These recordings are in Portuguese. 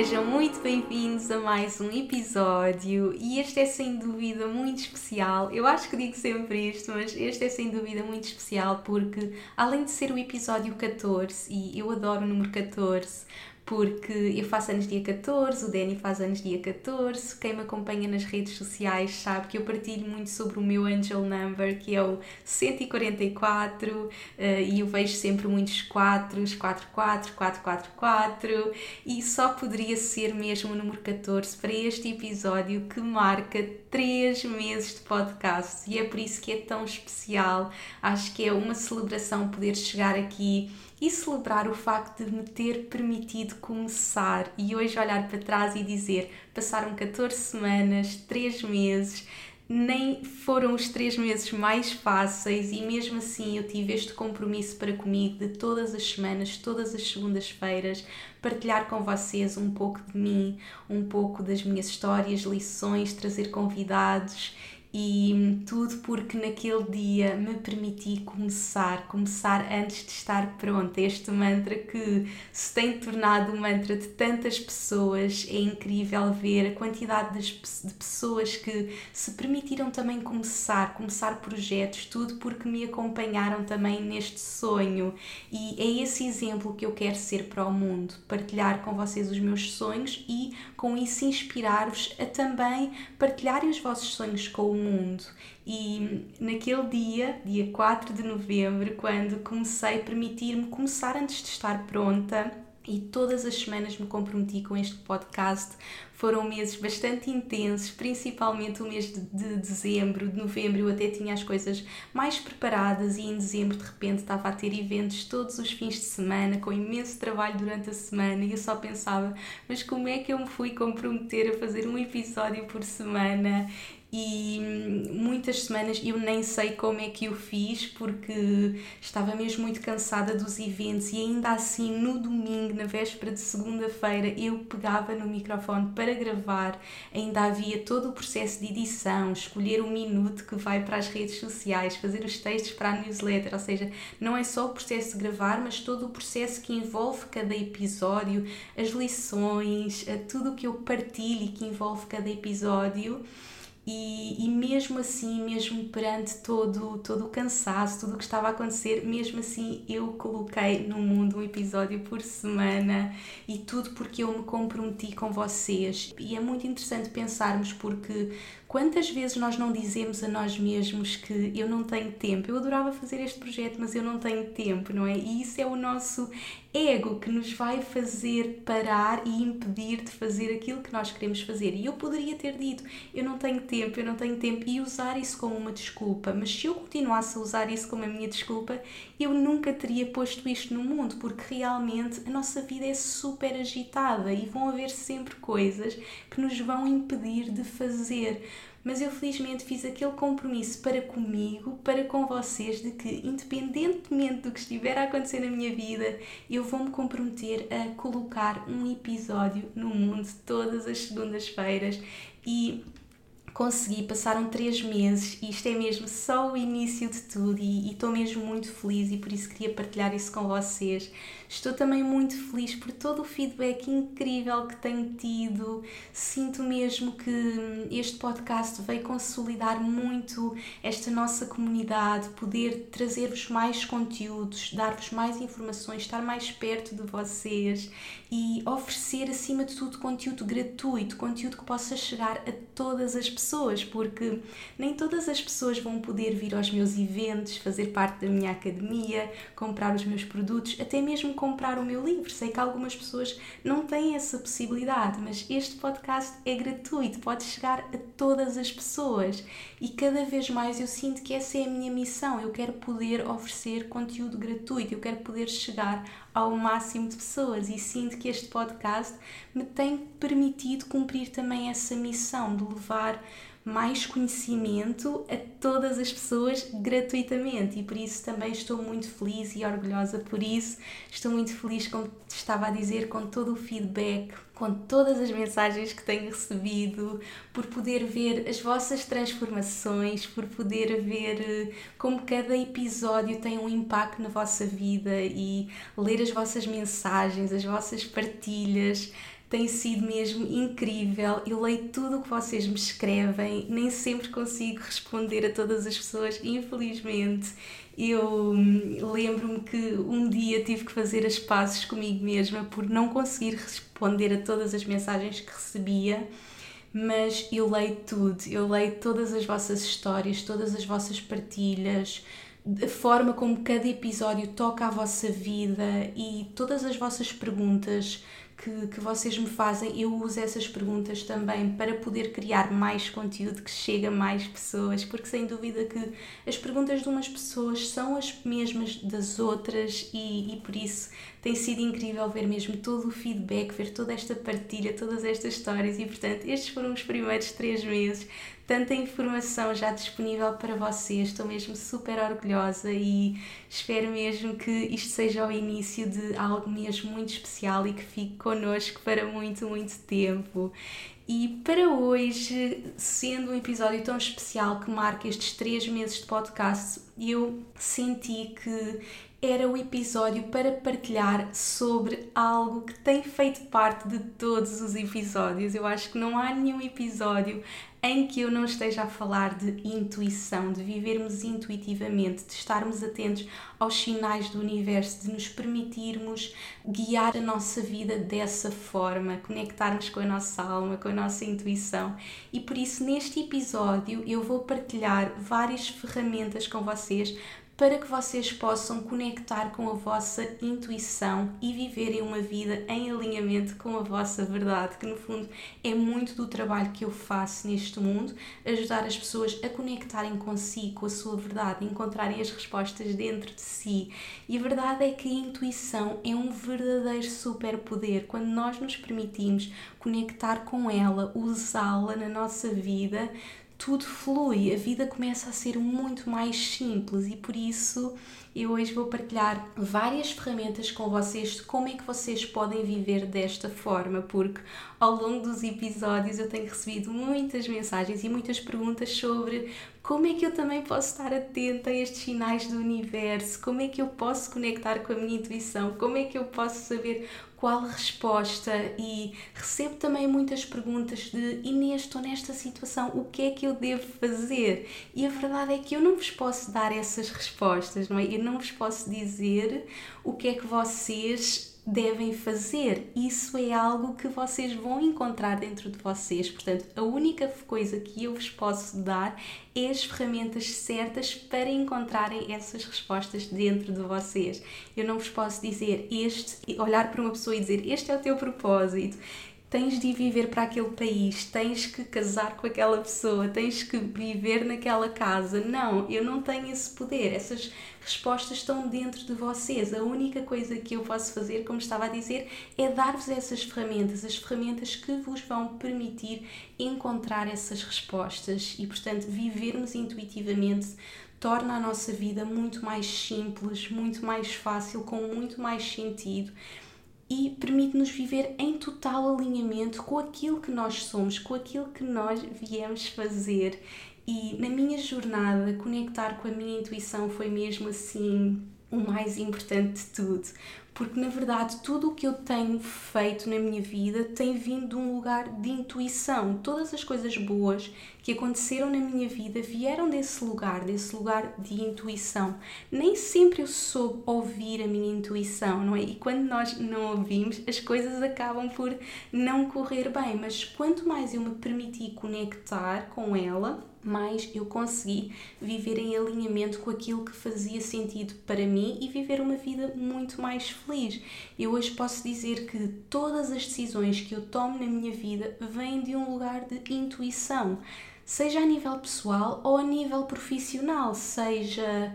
Sejam muito bem-vindos a mais um episódio e este é sem dúvida muito especial. Eu acho que digo sempre isto, mas este é sem dúvida muito especial porque, além de ser o episódio 14, e eu adoro o número 14, porque eu faço anos dia 14, o Danny faz anos dia 14. Quem me acompanha nas redes sociais sabe que eu partilho muito sobre o meu angel number, que é o 144, uh, e eu vejo sempre muitos 4, 44, 444, e só poderia ser mesmo o número 14 para este episódio que marca 3 meses de podcast, e é por isso que é tão especial. Acho que é uma celebração poder chegar aqui e celebrar o facto de me ter permitido começar e hoje olhar para trás e dizer: passaram 14 semanas, 3 meses, nem foram os 3 meses mais fáceis e mesmo assim eu tive este compromisso para comigo de todas as semanas, todas as segundas-feiras, partilhar com vocês um pouco de mim, um pouco das minhas histórias, lições, trazer convidados e tudo porque naquele dia me permiti começar, começar antes de estar pronta. Este mantra que se tem tornado um mantra de tantas pessoas, é incrível ver a quantidade de pessoas que se permitiram também começar, começar projetos, tudo porque me acompanharam também neste sonho. E é esse exemplo que eu quero ser para o mundo, partilhar com vocês os meus sonhos e com isso inspirar-vos a também partilharem os vossos sonhos com o mundo. E naquele dia, dia 4 de novembro, quando comecei a permitir-me começar antes de estar pronta, e todas as semanas me comprometi com este podcast. Foram meses bastante intensos, principalmente o mês de, de, dezembro, de novembro eu até tinha as coisas mais preparadas e em dezembro de repente estava a ter eventos todos os fins de semana, com imenso trabalho durante a semana e eu só pensava, mas como é que eu me fui comprometer a fazer um episódio por semana e muitas semanas eu nem sei como é que eu fiz porque estava mesmo muito cansada dos eventos e ainda assim no domingo, na véspera de segunda-feira, eu pegava no microfone para gravar, ainda havia todo o processo de edição, escolher o minuto que vai para as redes sociais, fazer os textos para a newsletter, ou seja, não é só o processo de gravar, mas todo o processo que envolve cada episódio, as lições, eh, tudo o que eu partilho e que envolve cada episódio. E, e, mesmo assim, mesmo perante todo, todo o cansaço, tudo o que estava a acontecer, mesmo assim eu coloquei no mundo um episódio por semana e tudo porque eu me comprometi com vocês. E é muito interessante pensarmos porque Quantas vezes nós não dizemos a nós mesmos que eu não tenho tempo? Eu adorava fazer este projeto, mas eu não tenho tempo, não é? E isso é o nosso ego que nos vai fazer parar e impedir de fazer aquilo que nós queremos fazer. E eu poderia ter dito, eu não tenho tempo, eu não tenho tempo, e usar isso como uma desculpa. Mas se eu continuasse a usar isso como a minha desculpa, eu nunca teria posto isto no mundo, porque realmente a nossa vida é super agitada e vão haver sempre coisas que nos vão impedir de fazer. Mas eu felizmente fiz aquele compromisso para comigo, para com vocês, de que independentemente do que estiver a acontecer na minha vida, eu vou me comprometer a colocar um episódio no mundo todas as segundas-feiras e consegui, passaram três meses e isto é mesmo só o início de tudo e estou mesmo muito feliz e por isso queria partilhar isso com vocês. Estou também muito feliz por todo o feedback incrível que tenho tido. Sinto mesmo que este podcast veio consolidar muito esta nossa comunidade, poder trazer-vos mais conteúdos, dar-vos mais informações, estar mais perto de vocês e oferecer acima de tudo conteúdo gratuito, conteúdo que possa chegar a todas as pessoas porque nem todas as pessoas vão poder vir aos meus eventos, fazer parte da minha academia, comprar os meus produtos, até mesmo comprar o meu livro. Sei que algumas pessoas não têm essa possibilidade, mas este podcast é gratuito, pode chegar a todas as pessoas e cada vez mais eu sinto que essa é a minha missão. Eu quero poder oferecer conteúdo gratuito, eu quero poder chegar ao máximo de pessoas e sinto que este podcast me tem permitido cumprir também essa missão de levar mais conhecimento a todas as pessoas gratuitamente e por isso também estou muito feliz e orgulhosa por isso. Estou muito feliz, como estava a dizer, com todo o feedback, com todas as mensagens que tenho recebido, por poder ver as vossas transformações, por poder ver eh, como cada episódio tem um impacto na vossa vida e ler as vossas mensagens, as vossas partilhas tem sido mesmo incrível. Eu leio tudo o que vocês me escrevem, nem sempre consigo responder a todas as pessoas, infelizmente. Eu hum, lembro-me que um dia tive que fazer as pazes comigo mesma por não conseguir responder a todas as mensagens que recebia, mas eu leio tudo, eu leio todas as vossas histórias, todas as vossas partilhas, a forma como cada episódio toca a vossa vida e todas as vossas perguntas que, que vocês me fazem, eu uso essas perguntas também para poder criar mais conteúdo que chegue a mais pessoas, porque sem dúvida que as perguntas de umas pessoas são as mesmas das outras e, e por isso tem sido incrível ver mesmo todo o feedback, ver toda esta partilha, todas estas histórias e portanto estes foram os primeiros três meses tanta informação já disponível para vocês. Estou mesmo super orgulhosa e espero mesmo que isto seja o início de algo mesmo muito especial e que fique connosco para muito, muito tempo. E para hoje, sendo um episódio tão especial que marca estes três meses de podcast, eu senti que era o episódio para partilhar sobre algo que tem feito parte de todos os episódios. Eu acho que não há nenhum episódio em que eu não esteja a falar de intuição, de vivermos intuitivamente, de estarmos atentos aos sinais do universo, de nos permitirmos guiar a nossa vida dessa forma, conectarmos com a nossa alma, com a nossa intuição. E por isso, neste episódio, eu vou partilhar várias ferramentas com vocês para que vocês possam conectar com a vossa intuição e viverem uma vida em alinhamento com a vossa verdade, que no fundo é muito do trabalho que eu faço neste mundo, ajudar as pessoas a conectarem consigo, com a sua verdade, encontrarem as respostas dentro de si. E a verdade é que a intuição é um verdadeiro superpoder quando nós nos permitimos conectar com ela, usá-la na nossa vida tudo flui, a vida começa a ser muito mais simples e por isso eu hoje vou partilhar várias ferramentas com vocês de como é que vocês podem viver desta forma, porque ao longo dos episódios eu tenho recebido muitas mensagens e muitas perguntas sobre como é que eu também posso estar atenta a estes sinais do universo, como é que eu posso conectar com a minha intuição, como é que eu posso saber qual resposta e recebo também muitas perguntas de Inês, estou nesta situação, o que é que eu devo fazer? E a verdade é que eu não vos posso dar essas respostas, não é? Eu não vos posso dizer o que é que vocês devem fazer. Isso é algo que vocês vão encontrar dentro de vocês. Portanto, a única coisa que eu vos posso dar é as ferramentas certas para encontrarem essas respostas dentro de vocês. Eu não vos posso dizer este, olhar para uma pessoa e dizer este é o teu propósito tens de viver para aquele país, tens que casar com aquela pessoa, tens que viver naquela casa. Não, eu não tenho esse poder. Essas respostas estão dentro de vocês. A única coisa que eu posso fazer, como estava a dizer, é dar-vos essas ferramentas, as ferramentas que vos vão permitir encontrar essas respostas e, portanto, vivermos intuitivamente torna a nossa vida muito mais simples, muito mais fácil, com muito mais sentido e permite-nos viver em total alinhamento com aquilo que nós somos, com aquilo que nós viemos fazer. E na minha jornada, conectar com a minha intuição foi mesmo assim o mais importante de tudo, porque na verdade tudo o que eu tenho feito na minha vida tem vindo de um lugar de intuição. Todas as coisas boas que aconteceram na minha vida vieram desse lugar, desse lugar de intuição. Nem sempre eu soube ouvir a minha intuição, não é? E quando nós não ouvimos, as coisas acabam por não correr bem, mas quanto mais eu me permiti conectar com ela, mais eu consegui viver em alinhamento com aquilo que fazia sentido para mim e viver uma vida muito mais feliz. Eu hoje posso dizer que todas as decisões que eu tomo na minha vida vêm de um lugar de intuição, seja a nível pessoal ou a nível profissional, seja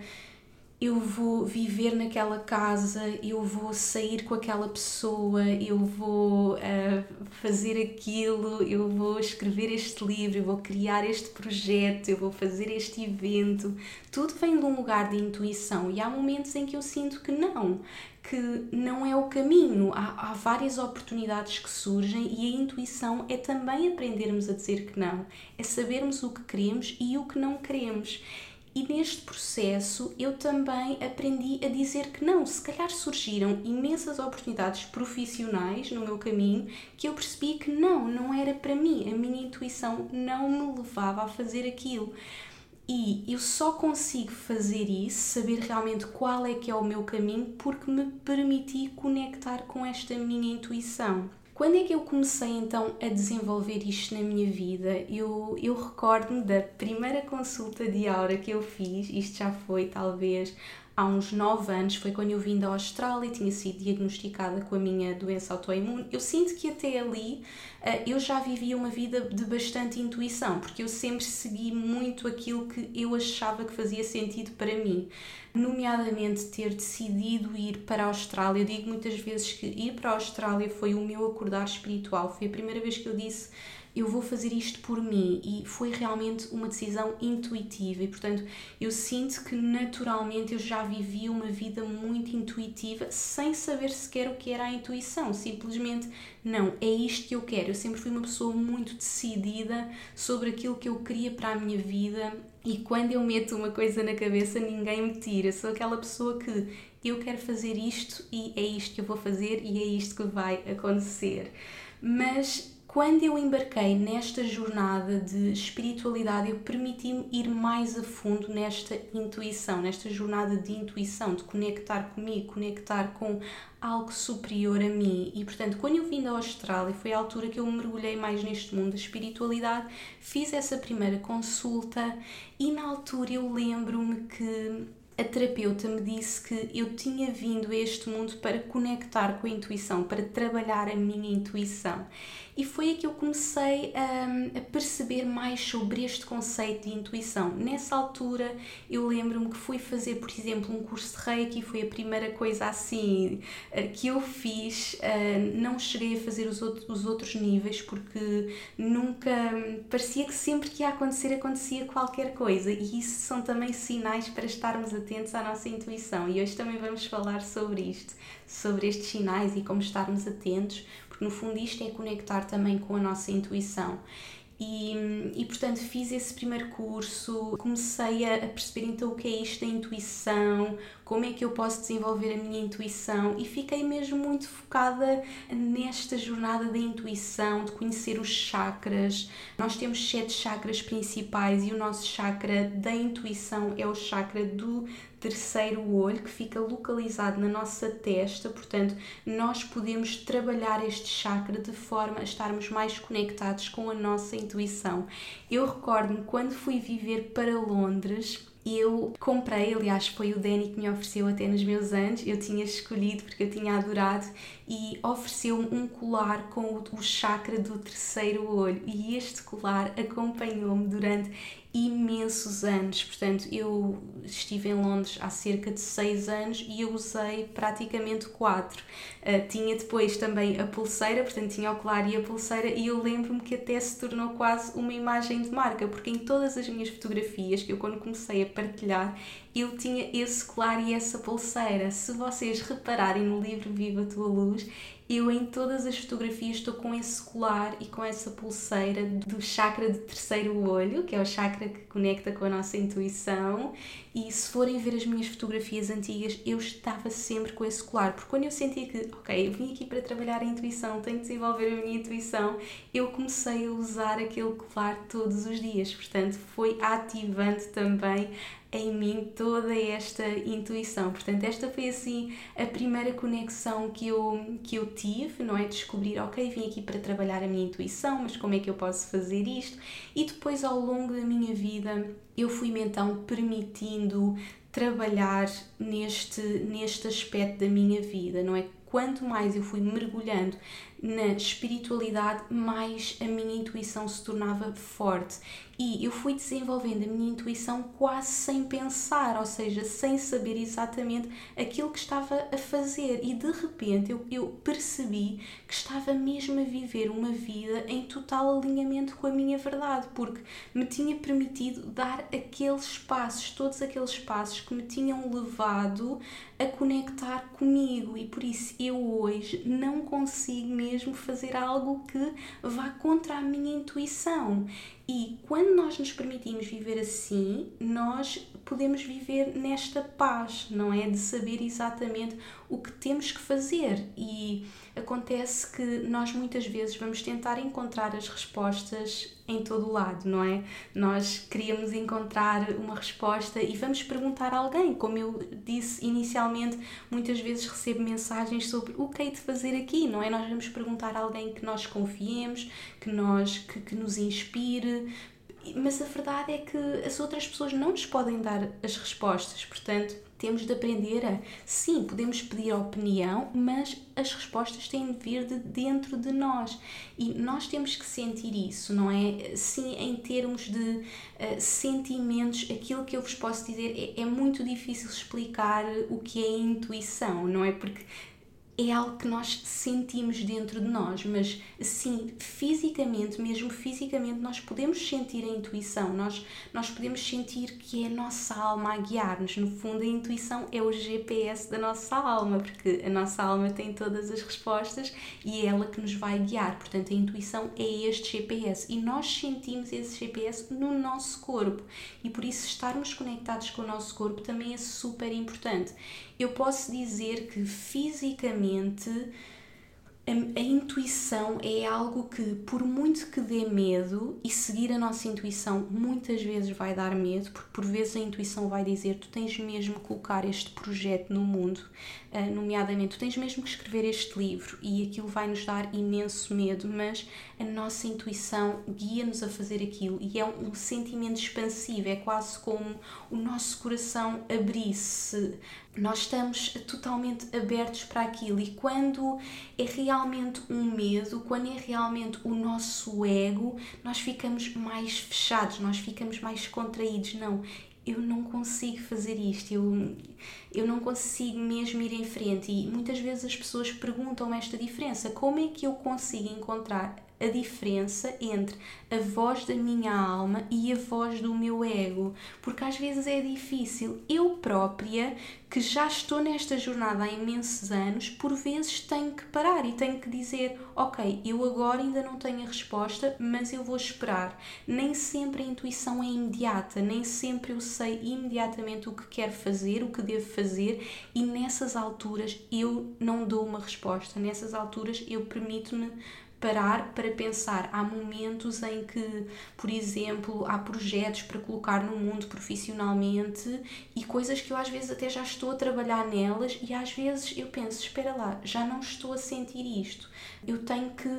eu vou viver naquela casa, eu vou sair com aquela pessoa, eu vou uh, fazer aquilo, eu vou escrever este livro, eu vou criar este projeto, eu vou fazer este evento. Tudo vem de um lugar de intuição e há momentos em que eu sinto que não, que não é o caminho. Há, há várias oportunidades que surgem e a intuição é também aprendermos a dizer que não, é sabermos o que queremos e o que não queremos. E neste processo eu também aprendi a dizer que não. Se calhar surgiram imensas oportunidades profissionais no meu caminho que eu percebi que não, não era para mim. A minha intuição não me levava a fazer aquilo. E eu só consigo fazer isso, saber realmente qual é que é o meu caminho, porque me permiti conectar com esta minha intuição. Quando é que eu comecei então a desenvolver isto na minha vida? Eu, eu recordo-me da primeira consulta de aura que eu fiz, isto já foi talvez há uns 9 anos, foi quando eu vim da Austrália, tinha sido diagnosticada com a minha doença autoimune. Eu sinto que até ali uh, eu já vivia uma vida de bastante intuição, porque eu sempre segui muito aquilo que eu achava que fazia sentido para mim. Nomeadamente ter decidido ir para a Austrália. Eu digo muitas vezes que ir para a Austrália foi o meu acordar espiritual. Foi a primeira vez que eu disse eu vou fazer isto por mim e foi realmente uma decisão intuitiva e portanto eu sinto que naturalmente eu já vivia uma vida muito intuitiva sem saber sequer o que era a intuição, simplesmente não, é isto que eu quero. Eu sempre fui uma pessoa muito decidida sobre aquilo que eu queria para a minha vida e quando eu meto uma coisa na cabeça ninguém me tira. Sou aquela pessoa que eu quero fazer isto e é isto que eu vou fazer e é isto que vai acontecer. Mas quando eu embarquei nesta jornada de espiritualidade, eu permiti-me ir mais a fundo nesta intuição, nesta jornada de intuição, de conectar comigo, conectar com algo superior a mim. E portanto, quando eu vim da Austrália, foi a altura que eu mergulhei mais neste mundo da espiritualidade, fiz essa primeira consulta e na altura eu lembro-me que a terapeuta me disse que eu tinha vindo a este mundo para conectar com a intuição, para trabalhar a minha intuição. E foi aí que eu comecei a, a perceber mais sobre este conceito de intuição. Nessa altura, eu lembro-me que fui fazer, por exemplo, um curso de Reiki, foi a primeira coisa assim eh, que eu fiz. Eh, não cheguei a fazer os outros, os outros níveis porque nunca. parecia que sempre que ia acontecer, acontecia qualquer coisa. E isso são também sinais para estarmos atentos à nossa intuição. E hoje também vamos falar sobre isto, sobre estes sinais e como estarmos atentos porque no fundo isto é conectar também com a nossa intuição. E, e portanto fiz esse primeiro curso, comecei a, perceber então o que é isto da intuição, como é que eu posso desenvolver a minha intuição e fiquei mesmo muito focada nesta jornada da intuição, de conhecer os chakras. Nós temos sete chakras principais e o nosso chakra da intuição é o chakra do terceiro olho que fica localizado na nossa testa, portanto, nós podemos trabalhar este chakra de forma a estarmos mais conectados com a nossa intuição. Eu recordo-me quando fui viver para Londres, eu comprei, aliás, foi o Danny que me ofereceu até nos meus anos, eu tinha escolhido porque eu tinha adorado e ofereceu-me um colar com o, chakra do terceiro olho e este colar acompanhou-me durante imensos anos. Portanto, eu estive em Londres há cerca de seis anos e eu usei praticamente quatro. Uh, tinha depois também a pulseira, portanto, tinha o colar e a pulseira, e eu lembro-me que até se tornou quase uma imagem de marca, porque em todas as minhas fotografias, que eu quando comecei a partilhar, eu tinha esse colar e essa pulseira. Se vocês repararem no livro Viva a Tua Luz, eu em todas as fotografias estou com esse colar e com essa pulseira do chakra de terceiro olho, que é o chakra que conecta com a nossa intuição. E se forem ver as minhas fotografias antigas, eu estava sempre com esse colar, porque quando eu sentia que, ok, eu vim aqui para trabalhar a intuição, tenho que desenvolver a minha intuição, eu comecei a usar aquele colar todos os dias. Portanto, foi ativando também em mim toda esta intuição. Portanto, esta foi assim a primeira conexão que eu, que eu tive, não é? Descobrir, ok, vim aqui para trabalhar a minha intuição, mas como é que eu posso fazer isto? E depois, ao longo da minha vida, eu fui-me então permitindo trabalhar neste, neste aspecto da minha vida, não é? Quanto mais eu fui mergulhando na espiritualidade, mais a minha intuição se tornava forte. E eu fui desenvolvendo a minha intuição quase sem pensar, ou seja, sem saber exatamente aquilo que estava a fazer. E de repente eu, eu percebi que estava mesmo a viver uma vida em total alinhamento com a minha verdade, porque me tinha permitido dar aqueles passos, todos aqueles passos que me tinham levado a conectar comigo. E por isso eu hoje não consigo mesmo fazer algo que vá contra a minha intuição. E quando nós nos permitimos viver assim, nós podemos viver nesta paz, não é? De saber exatamente o que temos que fazer. E acontece que nós muitas vezes vamos tentar encontrar as respostas em todo o lado, não é? Nós queríamos encontrar uma resposta e vamos perguntar a alguém. Como eu disse inicialmente, muitas vezes recebo mensagens sobre o que hei de fazer aqui, não é? Nós vamos perguntar a alguém que nós confiemos, que, nós, que, que nos inspire, mas a verdade é que as outras pessoas não nos podem dar as respostas, portanto, temos de aprender a, sim, podemos pedir opinião, mas as respostas têm de vir de dentro de nós e nós temos que sentir isso, não é? Sim, em termos de uh, sentimentos, aquilo que eu vos posso dizer é, é muito difícil explicar o que é intuição, não é? Porque é algo que nós sentimos dentro de nós, mas sim, fisicamente, mesmo fisicamente, nós podemos sentir a intuição, nós, nós podemos sentir que é a nossa alma a guiar-nos. No fundo, a intuição é o GPS da nossa alma, porque a nossa alma tem todas as respostas e é ela que nos vai guiar. Portanto, a intuição é este GPS e nós sentimos esse GPS no nosso corpo e por isso estarmos conectados com o nosso corpo também é super importante eu posso dizer que fisicamente a, a, intuição é algo que, por muito que dê medo, e seguir a nossa intuição muitas vezes vai dar medo, porque por vezes a intuição vai dizer: tu tens mesmo que colocar este projeto no mundo, uh, nomeadamente, tu tens mesmo que escrever este livro, e aquilo vai nos dar imenso medo, mas a nossa intuição guia-nos a fazer aquilo, e é um, um sentimento expansivo, é quase como o nosso coração abrir-se nós estamos totalmente abertos para aquilo e quando é realmente um medo, quando é realmente o nosso ego, nós ficamos mais fechados, nós ficamos mais contraídos. Não, eu não consigo fazer isto, eu, eu não consigo mesmo ir em frente. E muitas vezes as pessoas perguntam esta diferença: como é que eu consigo encontrar a diferença entre a voz da minha alma e a voz do meu ego, porque às vezes é difícil. Eu própria, que já estou nesta jornada há imensos anos, por vezes tenho que parar e tenho que dizer: Ok, eu agora ainda não tenho a resposta, mas eu vou esperar. Nem sempre a intuição é imediata, nem sempre eu sei imediatamente o que quero fazer, o que devo fazer, e nessas alturas eu não dou uma resposta. Nessas alturas eu permito-me parar para pensar. Há momentos em que, por exemplo, há projetos para colocar no mundo profissionalmente e coisas que eu às vezes até já estou a trabalhar nelas e às vezes eu penso, espera lá, já não estou a sentir isto. Eu tenho que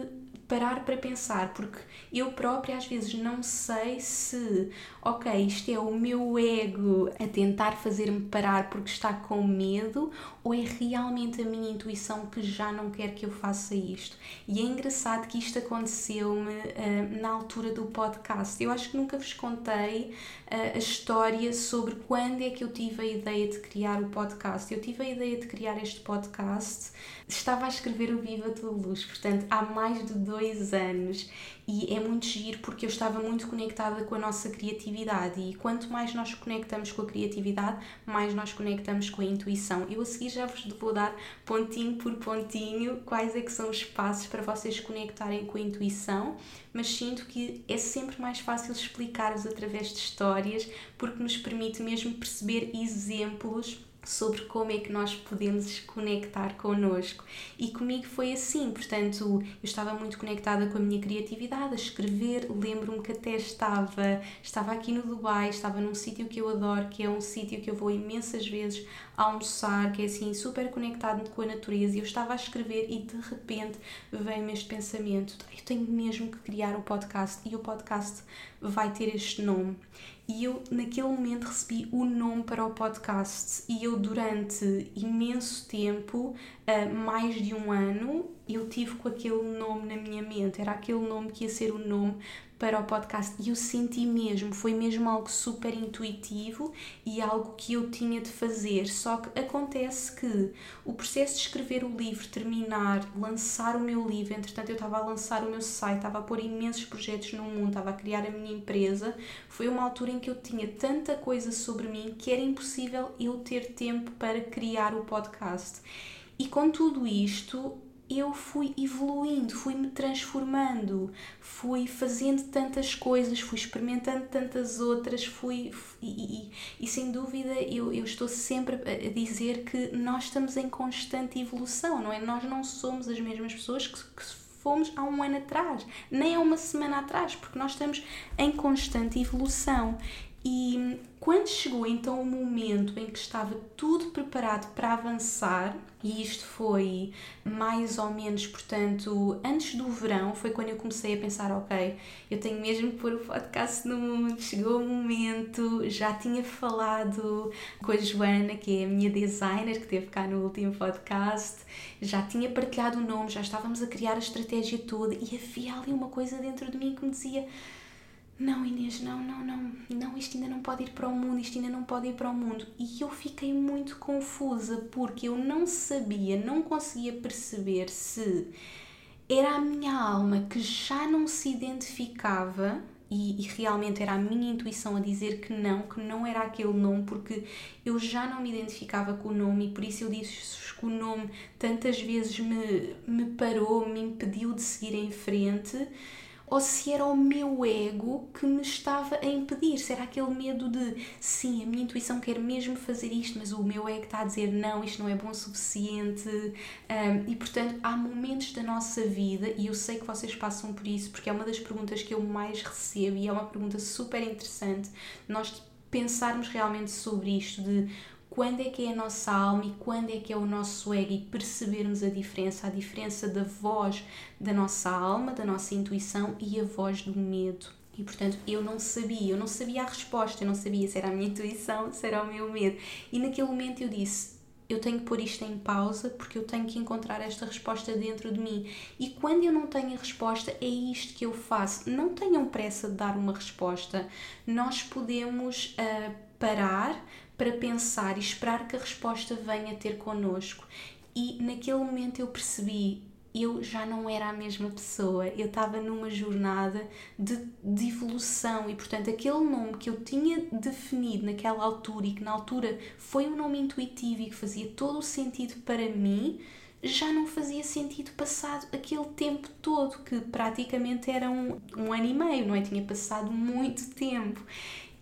parar para pensar, porque eu própria às vezes não sei se, ok, isto é o meu ego a tentar fazer-me parar porque está com medo ou é realmente a minha intuição que já não quer que eu faça isto. E é engraçado que isto aconteceu-me uh, na altura do podcast. Eu acho que nunca vos contei uh, a história sobre quando é que eu tive a ideia de criar o podcast. Eu tive a ideia de criar este podcast, estava a escrever o Viva Tua Luz, portanto, há mais de dois dois anos e é muito giro porque eu estava muito conectada com a nossa criatividade e quanto mais nós conectamos com a criatividade, mais nós conectamos com a intuição. Eu a seguir já vos vou dar pontinho por pontinho quais é que são os passos para vocês conectarem com a intuição, mas sinto que é sempre mais fácil explicar-vos através de histórias porque nos permite mesmo perceber exemplos sobre como é que nós podemos conectar connosco. E comigo foi assim, portanto, eu estava muito conectada com a minha criatividade, a escrever. Lembro-me que até estava, estava aqui no Dubai, estava num sítio que eu adoro, que é um sítio que eu vou imensas vezes almoçar, que é assim super conectado com a natureza. E eu estava a escrever e de repente veio-me este pensamento: eu tenho mesmo que criar um podcast e o podcast vai ter este nome. E eu, naquele momento, recebi o nome para o podcast. E eu, durante imenso tempo, uh, mais de um ano, eu tive com aquele nome na minha mente. Era aquele nome que ia ser o nome para o podcast e eu senti mesmo, foi mesmo algo super intuitivo e algo que eu tinha de fazer. Só que acontece que o processo de escrever o livro, terminar, lançar o meu livro, entretanto eu estava a lançar o meu site, estava a pôr imensos projetos no mundo, estava a criar a minha empresa, foi uma altura em que eu tinha tanta coisa sobre mim que era impossível eu ter tempo para criar o podcast. E com tudo isto, eu fui evoluindo, fui-me transformando, fui fazendo tantas coisas, fui experimentando tantas outras, fui. E, e, e sem dúvida eu, eu estou sempre a dizer que nós estamos em constante evolução, não é? Nós não somos as mesmas pessoas que, que fomos há um ano atrás, nem há uma semana atrás, porque nós estamos em constante evolução. E quando chegou então o momento em que estava tudo preparado para avançar, e isto foi mais ou menos, portanto, antes do verão, foi quando eu comecei a pensar: ok, eu tenho mesmo que pôr o podcast no mundo. Chegou o momento, já tinha falado com a Joana, que é a minha designer, que esteve cá no último podcast, já tinha partilhado o nome, já estávamos a criar a estratégia toda, e havia ali uma coisa dentro de mim que me dizia não Inês, não, não, não, não, isto ainda não pode ir para o mundo, isto ainda não pode ir para o mundo. E eu fiquei muito confusa porque eu não sabia, não conseguia perceber se era a minha alma que já não se identificava e, e, realmente era a minha intuição a dizer que não, que não era aquele nome, porque eu já não me identificava com o nome e por isso eu disse que o nome tantas vezes me, me parou, me impediu de seguir em frente ou se era o meu ego que me estava a impedir, se era aquele medo de sim, a minha intuição quer mesmo fazer isto, mas o meu ego está a dizer não, isto não é bom o suficiente. Um, e portanto, há momentos da nossa vida, e eu sei que vocês passam por isso, porque é uma das perguntas que eu mais recebo e é uma pergunta super interessante, nós pensarmos realmente sobre isto de quando é que é a nossa alma e quando é que é o nosso ego e percebermos a diferença, a diferença da voz da nossa alma, da nossa intuição e a voz do medo. E portanto eu não sabia, eu não sabia a resposta, eu não sabia se era a minha intuição, se era o meu medo. E naquele momento eu disse: eu tenho que pôr isto em pausa porque eu tenho que encontrar esta resposta dentro de mim. E quando eu não tenho a resposta, é isto que eu faço. Não tenham pressa de dar uma resposta. Nós podemos uh, parar, para pensar e esperar que a resposta venha ter connosco. E naquele momento eu percebi, eu já não era a mesma pessoa, eu estava numa jornada de, de evolução e, portanto, aquele nome que eu tinha definido naquela altura e que na altura foi um nome intuitivo e que fazia todo o sentido para mim, já não fazia sentido passado aquele tempo todo, que praticamente era um, um ano e meio, não é? Tinha passado muito tempo.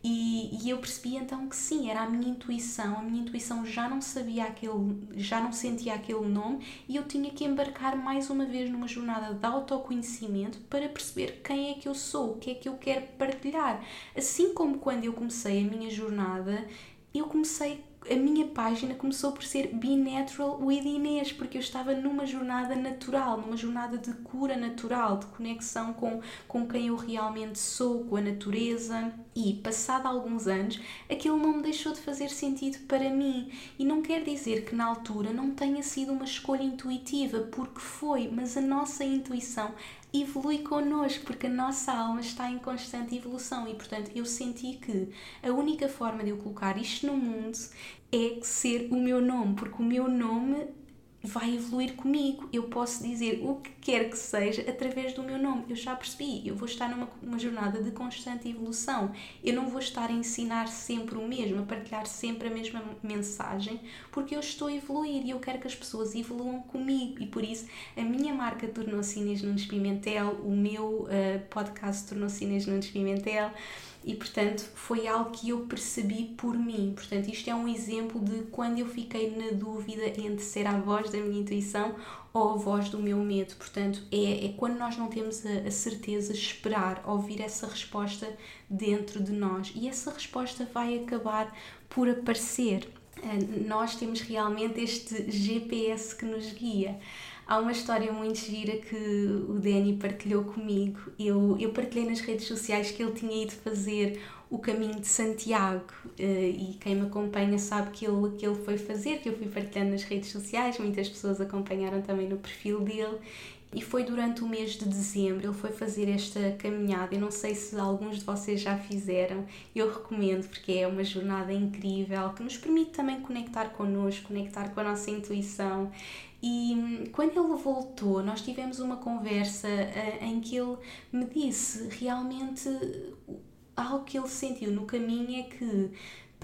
E, e, eu percebi então que sim, era a minha intuição, a minha intuição já não sabia aquele, já não sentia aquele nome e eu tinha que embarcar mais uma vez numa jornada de autoconhecimento para perceber quem é que eu sou, o que é que eu quero partilhar. Assim como quando eu comecei a minha jornada, eu comecei a minha página começou por ser Be Natural with Inês, porque eu estava numa jornada natural, numa jornada de cura natural, de conexão com, com quem eu realmente sou, com a natureza. E, passado alguns anos, aquilo não me deixou de fazer sentido para mim. E não quer dizer que na altura não tenha sido uma escolha intuitiva, porque foi, mas a nossa intuição evolui connosco, porque a nossa alma está em constante evolução e, portanto, eu senti que a única forma de eu colocar isto no mundo é ser o meu nome, porque o meu nome vai evoluir comigo. Eu posso dizer o que quer que seja através do meu nome. Eu já percebi, eu vou estar numa uma jornada de constante evolução. Eu não vou estar a ensinar sempre o mesmo, a partilhar sempre a mesma mensagem, porque eu estou a evoluir e eu quero que as pessoas evoluam comigo. E por isso a minha marca tornou-se Inês Nunes Pimentel, o meu uh, podcast tornou-se Inês Nunes Pimentel e portanto foi algo que eu percebi por mim. Portanto, isto é um exemplo de quando eu fiquei na dúvida entre ser a voz da minha intuição ou a voz do meu medo. Portanto, é, é quando nós não temos a, a certeza, esperar, ouvir essa resposta dentro de nós e essa resposta vai acabar por aparecer. Eh, nós temos realmente este GPS que nos guia. Há uma história muito gira que o Danny partilhou comigo. Eu, eu partilhei nas redes sociais que ele tinha ido fazer o caminho de Santiago eh, e quem me acompanha sabe que ele, que ele foi fazer, que eu fui partilhando nas redes sociais, muitas pessoas acompanharam também no perfil dele e foi durante o mês de dezembro, ele foi fazer esta caminhada. Eu não sei se alguns de vocês já fizeram, eu recomendo porque é uma jornada incrível que nos permite também conectar connosco, conectar com a nossa intuição e hum, quando ele voltou, nós tivemos uma conversa uh, em que ele me disse realmente algo que ele sentiu no caminho é que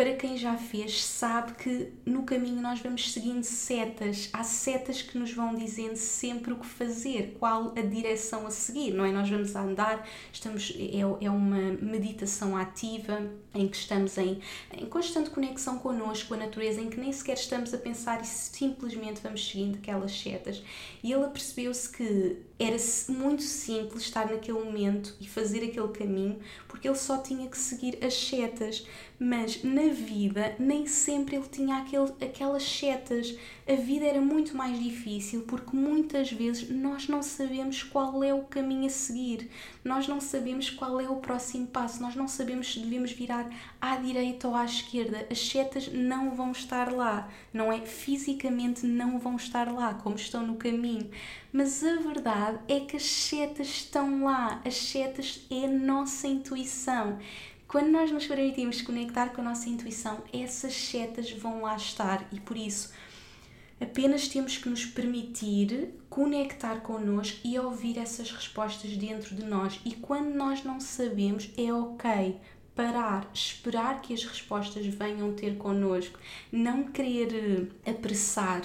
para quem já fez, sabe que no caminho nós vamos seguindo setas. Há setas que nos vão dizendo sempre o que fazer, qual a direção a seguir, não é? Nós vamos andar, estamos, é, é uma meditação ativa em que estamos em, em constante conexão connosco, com a natureza, em que nem sequer estamos a pensar e simplesmente vamos seguindo aquelas setas. E ele apercebeu-se que era muito simples estar naquele momento e fazer aquele caminho, porque ele só tinha que seguir as setas. Mas na vida nem sempre ele tinha aquele, aquelas setas. A vida era muito mais difícil porque muitas vezes nós não sabemos qual é o caminho a seguir, nós não sabemos qual é o próximo passo, nós não sabemos se devemos virar à direita ou à esquerda. As setas não vão estar lá, não é? Fisicamente não vão estar lá, como estão no caminho mas a verdade é que as setas estão lá, as setas é a nossa intuição. Quando nós nos permitimos conectar com a nossa intuição, essas setas vão lá estar e por isso apenas temos que nos permitir conectar connosco e ouvir essas respostas dentro de nós. E quando nós não sabemos, é ok parar, esperar que as respostas venham ter connosco, não querer apressar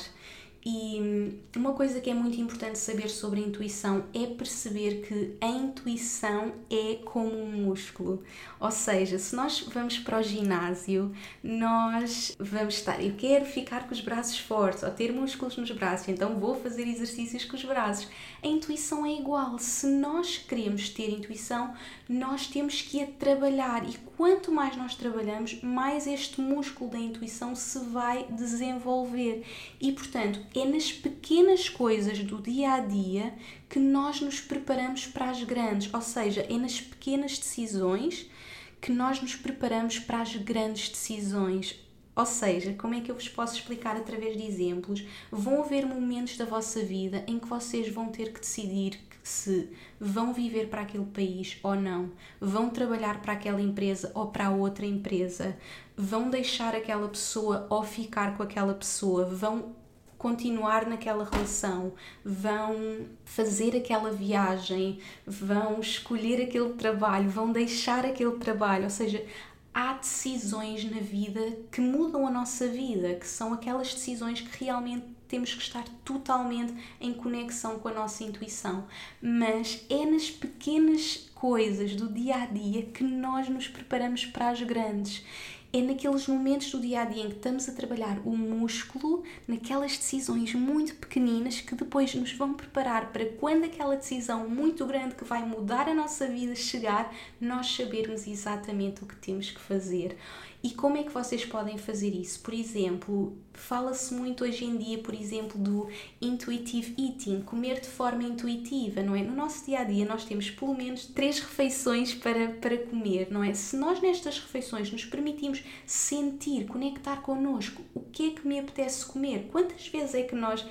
e uma coisa que é muito importante saber sobre a intuição é perceber que a intuição é como um músculo. Ou seja, se nós vamos para o ginásio, nós vamos estar, eu quero ficar com os braços fortes ou ter músculos nos braços, então vou fazer exercícios com os braços. A intuição é igual. Se nós queremos ter intuição, nós temos que a trabalhar e quanto mais nós trabalhamos, mais este músculo da intuição se vai desenvolver. E portanto, é nas pequenas coisas do dia a dia que nós nos preparamos para as grandes, ou seja, é nas pequenas decisões que nós nos preparamos para as grandes decisões. Ou seja, como é que eu vos posso explicar através de exemplos? Vão haver momentos da vossa vida em que vocês vão ter que decidir se vão viver para aquele país ou não, vão trabalhar para aquela empresa ou para outra empresa, vão deixar aquela pessoa ou ficar com aquela pessoa, vão continuar naquela relação, vão fazer aquela viagem, vão escolher aquele trabalho, vão deixar aquele trabalho, ou seja, há decisões na vida que mudam a nossa vida, que são aquelas decisões que realmente temos que estar totalmente em conexão com a nossa intuição. Mas é nas pequenas coisas do dia a dia que nós nos preparamos para as grandes é naqueles momentos do dia a dia em que estamos a trabalhar o músculo, naquelas decisões muito pequeninas que depois nos vão preparar para quando aquela decisão muito grande que vai mudar a nossa vida chegar, nós sabermos exatamente o que temos que fazer. E como é que vocês podem fazer isso? Por exemplo, fala-se muito hoje em dia, por exemplo, do intuitive eating, comer de forma intuitiva, não é? No nosso dia a dia nós temos pelo menos três refeições para, para comer, não é? Se nós nestas refeições nos permitimos sentir, conectar connosco, o que é que me apetece comer? Quantas vezes é que nós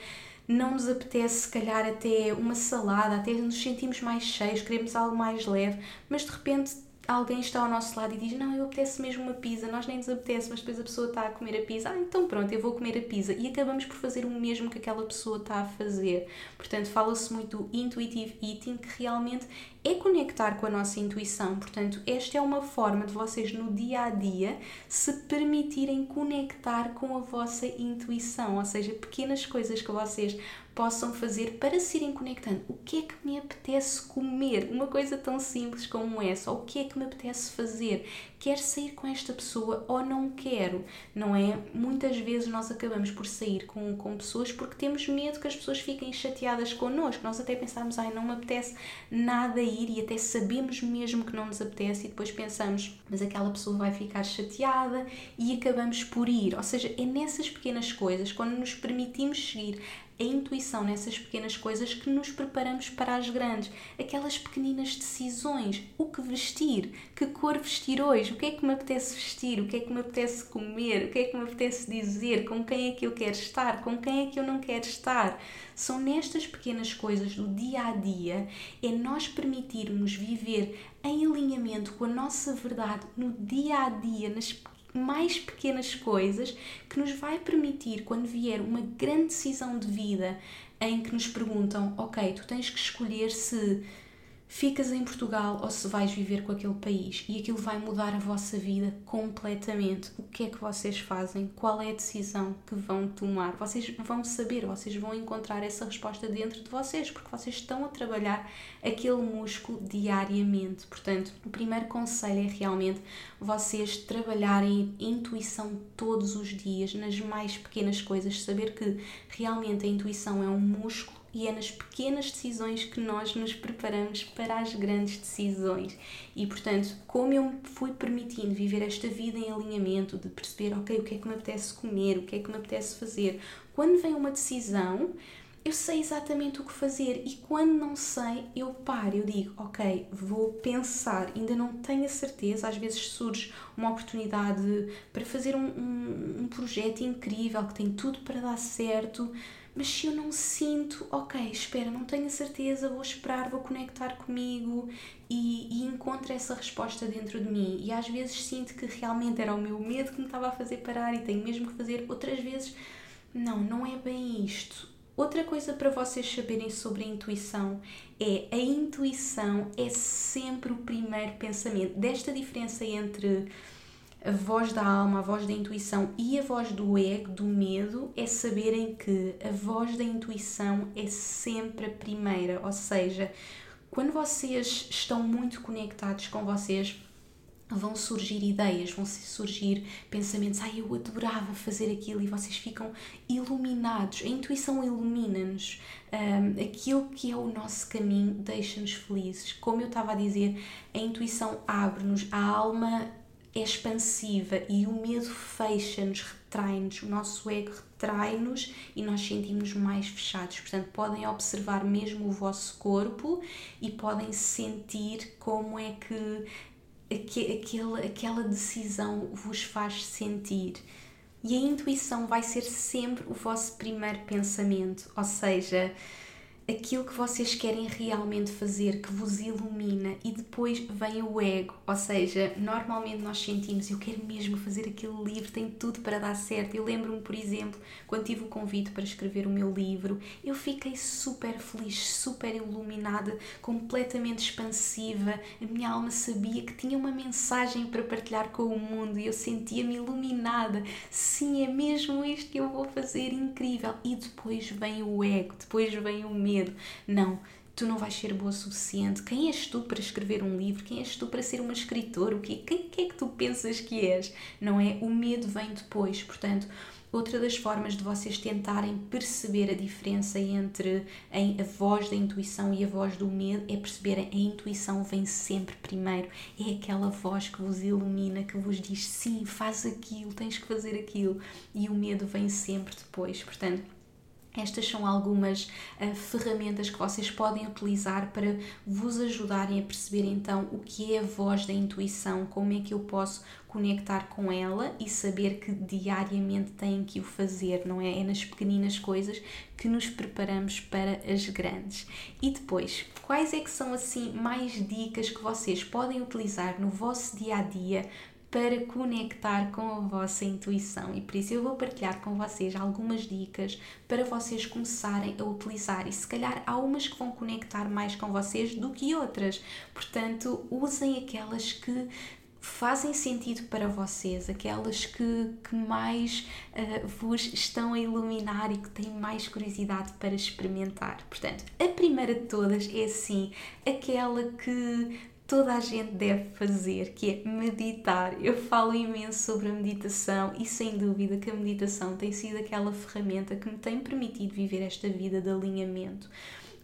não nos apetece, se calhar, até uma salada, até nos sentimos mais cheios, queremos algo mais leve, mas de repente alguém está ao nosso lado e diz: Não, eu apetece mesmo uma pizza, nós nem nos apetece, mas depois a pessoa está a comer a pizza, ah, então pronto, eu vou comer a pizza. E acabamos por fazer o mesmo que aquela pessoa está a fazer. Portanto, fala-se muito do intuitive eating, que realmente é conectar com a nossa intuição. Portanto, esta é uma forma de vocês no dia a dia se permitirem conectar com a vossa intuição, ou seja, pequenas coisas que vocês possam fazer para se irem conectando. O que é que me apetece comer? Uma coisa tão simples como essa. Ou o que é que me apetece fazer? Quero sair com esta pessoa ou não quero? Não é? Muitas vezes nós acabamos por sair com, com pessoas porque temos medo que as pessoas fiquem chateadas connosco. Nós até pensamos, ai, não me apetece nada ir e até sabemos mesmo que não nos apetece e depois pensamos, mas aquela pessoa vai ficar chateada e acabamos por ir. Ou seja, é nessas pequenas coisas, quando nos permitimos seguir a intuição nessas pequenas coisas que nos preparamos para as grandes, aquelas pequeninas decisões, o que vestir, que cor vestir hoje, o que é que me apetece vestir, o que é que me apetece comer, o que é que me apetece dizer, com quem é que eu quero estar, com quem é que eu não quero estar. São nestas pequenas coisas do dia a dia, é nós permitirmos viver em alinhamento com a nossa verdade no dia a dia, nas mais pequenas coisas que nos vai permitir, quando vier uma grande decisão de vida em que nos perguntam, ok, tu tens que escolher se ficas em Portugal ou se vais viver com aquele país e aquilo vai mudar a vossa vida completamente. O que é que vocês fazem? Qual é a decisão que vão tomar? Vocês vão saber, vocês vão encontrar essa resposta dentro de vocês, porque vocês estão a trabalhar aquele músculo diariamente. Portanto, o primeiro conselho é realmente vocês trabalharem intuição todos os dias, nas mais pequenas coisas, saber que realmente a intuição é um músculo e é nas pequenas decisões que nós nos preparamos para as grandes decisões. E portanto, como eu me fui permitindo viver esta vida em alinhamento, de perceber, ok, o que é que me apetece comer, o que é que me apetece fazer, quando vem uma decisão, eu sei exatamente o que fazer. E quando não sei, eu paro, eu digo, ok, vou pensar, ainda não tenho a certeza, às vezes surge uma oportunidade para fazer um, um, um projeto incrível que tem tudo para dar certo mas se eu não sinto, ok, espera, não tenho a certeza, vou esperar, vou conectar comigo e, e encontro essa resposta dentro de mim. E às vezes sinto que realmente era o meu medo que me estava a fazer parar e tenho mesmo que fazer. Outras vezes, não, não é bem isto. Outra coisa para vocês saberem sobre a intuição é a intuição é sempre o primeiro pensamento. Desta diferença entre a voz da alma, a voz da intuição e a voz do ego, do medo, é saberem que a voz da intuição é sempre a primeira. Ou seja, quando vocês estão muito conectados com vocês, vão surgir ideias, vão surgir pensamentos, ai, ah, eu adorava fazer aquilo e vocês ficam iluminados. A intuição ilumina-nos. Um, aquilo que é o nosso caminho deixa-nos felizes. Como eu estava a dizer, a intuição abre-nos, a alma é expansiva e o medo fecha-nos, retrai-nos, o nosso ego retrai-nos e nós sentimos mais fechados. Portanto, podem observar mesmo o vosso corpo e podem sentir como é que aquela, aquela decisão vos faz sentir. E a intuição vai ser sempre o vosso primeiro pensamento, ou seja, aquilo que vocês querem realmente fazer, que vos ilumina, e depois vem o ego, ou seja, normalmente nós sentimos, eu quero mesmo fazer aquele livro, tem tudo para dar certo. Eu lembro-me, por exemplo, quando tive o convite para escrever o meu livro, eu fiquei super feliz, super iluminada, completamente expansiva. A minha alma sabia que tinha uma mensagem para partilhar com o mundo e eu sentia-me iluminada. Sim, é mesmo isto que eu vou fazer, incrível. E depois vem o ego, depois vem o medo medo. Não, tu não vais ser boa o suficiente. Quem és tu para escrever um livro? Quem és tu para ser uma escritora? O quê? Quem, quem é que tu pensas que és? Não é? O medo vem depois. Portanto, outra das formas de vocês tentarem perceber a diferença entre a voz da intuição e a voz do medo é perceberem a intuição vem sempre primeiro. É aquela voz que vos ilumina, que vos diz sim, faz aquilo, tens que fazer aquilo. E o medo vem sempre depois. Portanto, Estas são algumas uh, ferramentas que vocês podem utilizar para vos ajudarem a perceber então o que é a voz da intuição, como é que eu posso conectar com ela e saber que diariamente têm que o fazer, não é? É nas pequeninas coisas que nos preparamos para as grandes. E depois, quais é que são assim mais dicas que vocês podem utilizar no vosso dia a dia para conectar com a vossa intuição. E por isso eu vou partilhar com vocês algumas dicas para vocês começarem a utilizar. E se calhar há umas que vão conectar mais com vocês do que outras. Portanto, usem aquelas que fazem sentido para vocês, aquelas que, que mais uh, vos estão a iluminar e que têm mais curiosidade para experimentar. Portanto, a primeira de todas é sim aquela que toda a gente deve fazer, que é meditar. Eu falo imenso sobre a meditação e sem dúvida que a meditação tem sido aquela ferramenta que me tem permitido viver esta vida de alinhamento.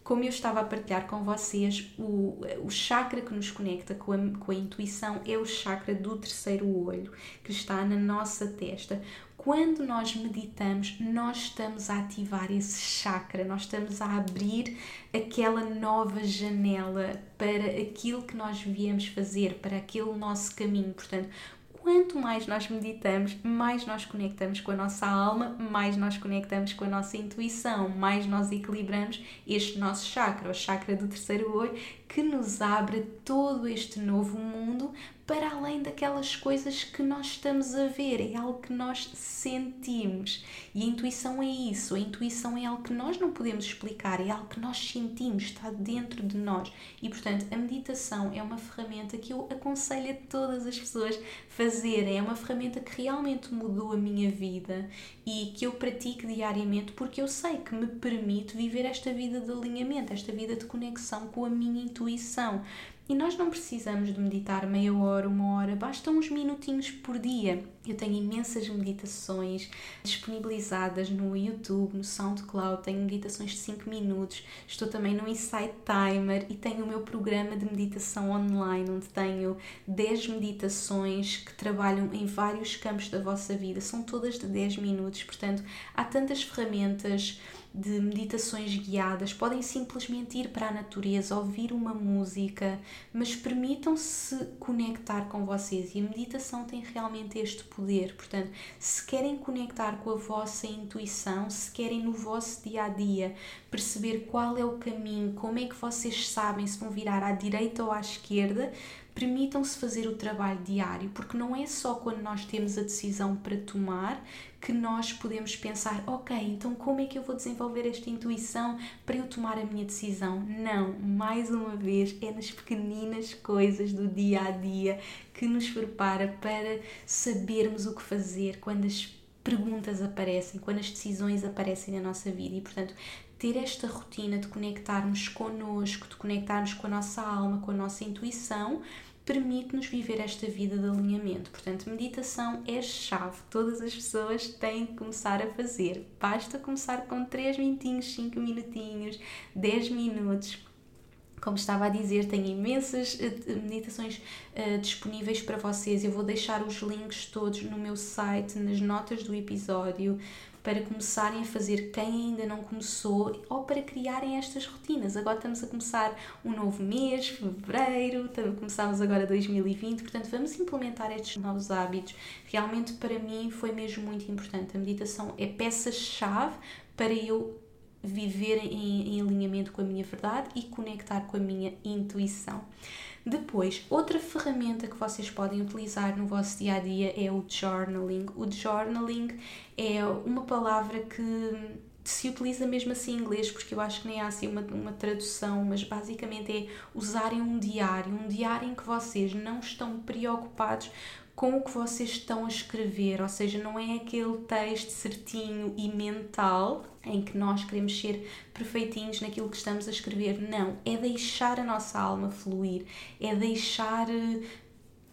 Como eu estava a partilhar com vocês, o, o chakra que nos conecta com a, com a intuição é o chakra do terceiro olho, que está na nossa testa quando nós meditamos, nós estamos a ativar esse chakra, nós estamos a abrir aquela nova janela para aquilo que nós viemos fazer, para aquele nosso caminho. Portanto, quanto mais nós meditamos, mais nós conectamos com a nossa alma, mais nós conectamos com a nossa intuição, mais nós equilibramos este nosso chakra, o chakra do terceiro olho, que nos abre todo este novo mundo para além daquelas coisas que nós estamos a ver, é algo que nós sentimos. E a intuição é isso, a intuição é algo que nós não podemos explicar, é algo que nós sentimos, está dentro de nós. E portanto, a meditação é uma ferramenta que eu aconselho a todas as pessoas fazerem, é uma ferramenta que realmente mudou a minha vida e que eu pratico diariamente porque eu sei que me permite viver esta vida de alinhamento, esta vida de conexão com a minha intuição. E nós não precisamos de meditar meia hora, uma hora, bastam uns minutinhos por dia. Eu tenho imensas meditações disponibilizadas no YouTube, no SoundCloud, tenho meditações de 5 minutos, estou também no Insight Timer e tenho o meu programa de meditação online, onde tenho 10 meditações que trabalham em vários campos da vossa vida, são todas de 10 minutos, portanto, há tantas ferramentas de meditações guiadas, podem simplesmente ir para a natureza, ouvir uma música, mas permitam-se conectar com vocês e a meditação tem realmente este poder. Portanto, se querem conectar com a vossa intuição, se querem no vosso dia a dia perceber qual é o caminho, como é que vocês sabem se vão virar à direita ou à esquerda, permitam-se fazer o trabalho diário, porque não é só quando nós temos a decisão para tomar que nós podemos pensar, ok, então como é que eu vou desenvolver esta intuição para eu tomar a minha decisão? Não, mais uma vez, é nas pequeninas coisas do dia a dia que nos prepara para sabermos o que fazer quando as perguntas aparecem, quando as decisões aparecem na nossa vida e, portanto, ter esta rotina de conectarmos connosco, de conectarmos com a nossa alma, com a nossa intuição, permite-nos viver esta vida de alinhamento. Portanto, meditação é chave. Todas as pessoas têm que começar a fazer. Basta começar com 3 minutinhos, 5 minutinhos, 10 minutos. Como estava a dizer, tenho imensas uh, meditações uh, disponíveis para vocês. Eu vou deixar os links todos no meu site, nas notas do episódio para começarem a fazer quem ainda não começou ou para criarem estas rotinas. Agora estamos a começar um novo mês, fevereiro, começamos agora 2020, portanto vamos implementar estes novos hábitos. Realmente para mim foi mesmo muito importante. A meditação é peça-chave para eu viver em, em alinhamento com a minha verdade e conectar com a minha intuição. Depois, outra ferramenta que vocês podem utilizar no vosso dia a dia é o journaling. O journaling é uma palavra que se utiliza mesmo assim em inglês, porque eu acho que nem há assim uma, uma tradução, mas basicamente é usarem um diário, um diário em que vocês não estão preocupados com o que vocês estão a escrever, ou seja, não é aquele texto certinho e mental em que nós queremos ser perfeitinhos naquilo que estamos a escrever. Não, é deixar a nossa alma fluir, é deixar eh,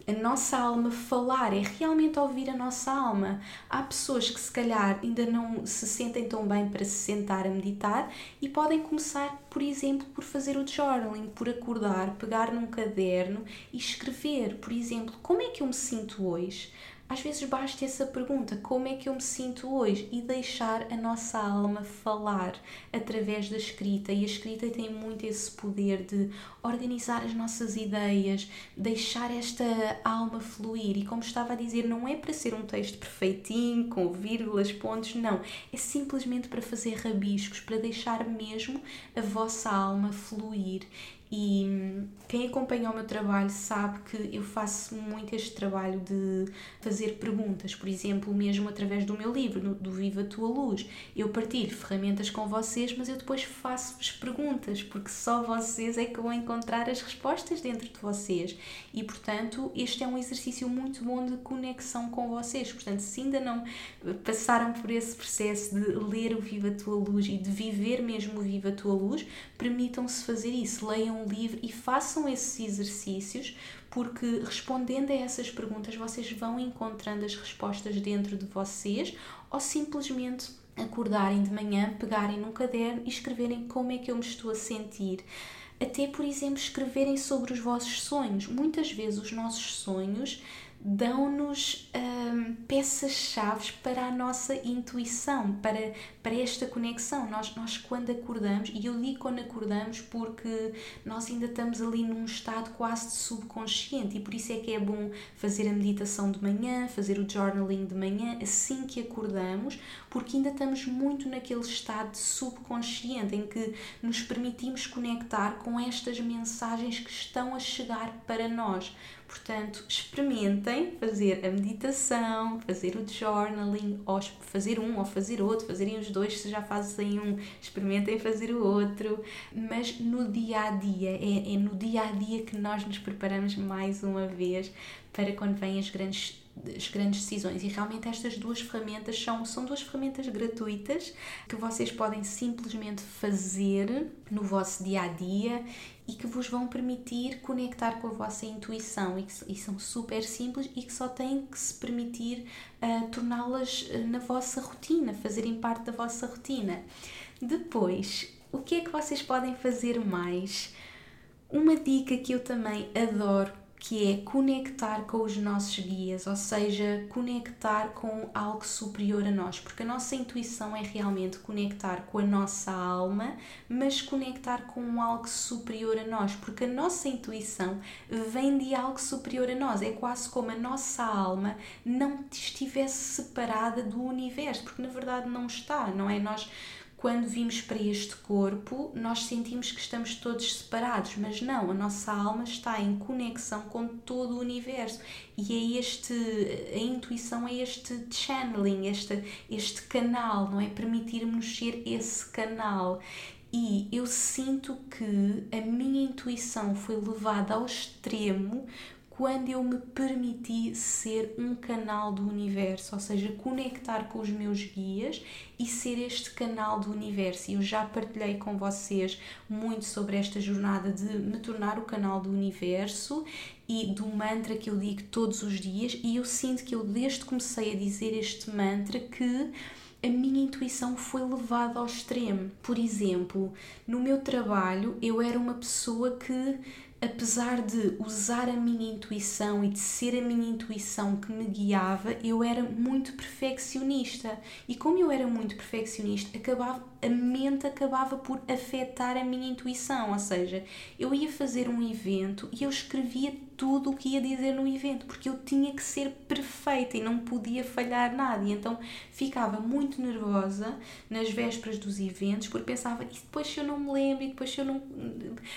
a nossa alma falar, é realmente ouvir a nossa alma. Há pessoas que se calhar ainda não se sentem tão bem para se sentar a meditar e podem começar, por exemplo, por fazer o journaling, por acordar, pegar num caderno e escrever, por exemplo, como é que eu me sinto hoje? Às vezes basta essa pergunta: como é que eu me sinto hoje? E deixar a nossa alma falar através da escrita. E a escrita tem muito esse poder de organizar as nossas ideias, deixar esta alma fluir. E como estava a dizer, não é para ser um texto perfeitinho, com vírgulas, pontos, não. É simplesmente para fazer rabiscos, para deixar mesmo a vossa alma fluir e hum, quem acompanha o meu trabalho sabe que eu faço muito este trabalho de fazer perguntas, por exemplo, mesmo através do meu livro, do Viva a Tua Luz. Eu partilho ferramentas com vocês, mas eu depois faço-vos perguntas, porque só vocês é que vão encontrar as respostas dentro de vocês. E, portanto, este é um exercício muito bom de conexão com vocês. Portanto, se ainda não passaram por esse processo de ler o Viva a Tua Luz e de viver mesmo o Viva a Tua Luz, permitam-se fazer isso. Leiam um livro e façam esses exercícios, porque respondendo a essas perguntas vocês vão encontrando as respostas dentro de vocês ou simplesmente acordarem de manhã, pegarem num caderno e escreverem como é que eu me estou a sentir. Até, por exemplo, escreverem sobre os vossos sonhos. Muitas vezes os nossos sonhos dão-nos hum, peças-chave para a nossa intuição, para, para esta conexão. Nós, nós, quando acordamos, e eu digo quando acordamos porque nós ainda estamos ali num estado quase de subconsciente, e por isso é que é bom fazer a meditação de manhã, fazer o journaling de manhã, assim que acordamos, porque ainda estamos muito naquele estado de subconsciente em que nos permitimos conectar com estas mensagens que estão a chegar para nós. Portanto, experimentem fazer a meditação, fazer o journaling, ou fazer um ou fazer outro, fazerem os dois se já fazem um, experimentem fazer o outro, mas no dia a dia, é, é no dia a dia que nós nos preparamos mais uma vez para quando vêm as grandes as grandes decisões. E realmente estas duas ferramentas são, são duas ferramentas gratuitas que vocês podem simplesmente fazer no vosso dia a dia e que vos vão permitir conectar com a vossa intuição e, que, e são super simples e que só têm que se permitir uh, torná-las eh, na vossa rotina, fazerem parte da vossa rotina. Depois, o que é que vocês podem fazer mais? Uma dica que eu também adoro que é conectar com os nossos guias, ou seja, conectar com algo superior a nós, porque a nossa intuição é realmente conectar com a nossa alma, mas conectar com algo superior a nós, porque a nossa intuição vem de algo superior a nós, é quase como a nossa alma não estivesse separada do universo, porque na verdade não está, não é? Nós quando vimos para este corpo, nós sentimos que estamos todos separados, mas não, a nossa alma está em conexão com todo o universo e é este, a intuição é este channeling, este, este canal, não é? Permitirmos ser esse canal. E eu sinto que a minha intuição foi levada ao extremo quando eu me permiti ser um canal do universo, ou seja, conectar com os meus guias e ser este canal do universo. E eu já partilhei com vocês muito sobre esta jornada de me tornar o canal do universo e do mantra que eu digo todos os dias, e eu sinto que eu desde que comecei a dizer este mantra que a minha intuição foi levada ao extremo. Por exemplo, no meu trabalho eu era uma pessoa que apesar de usar a minha intuição e de ser a minha intuição que me guiava, eu era muito perfeccionista. E como eu era muito perfeccionista, acabava, a mente acabava por afetar a minha intuição. Ou seja, eu ia fazer um evento e eu escrevia tudo o que ia dizer no evento, porque eu tinha que ser perfeita e não podia falhar nada. E então ficava muito nervosa nas vésperas dos eventos, porque pensava, e depois se eu não me lembro, e depois se eu não.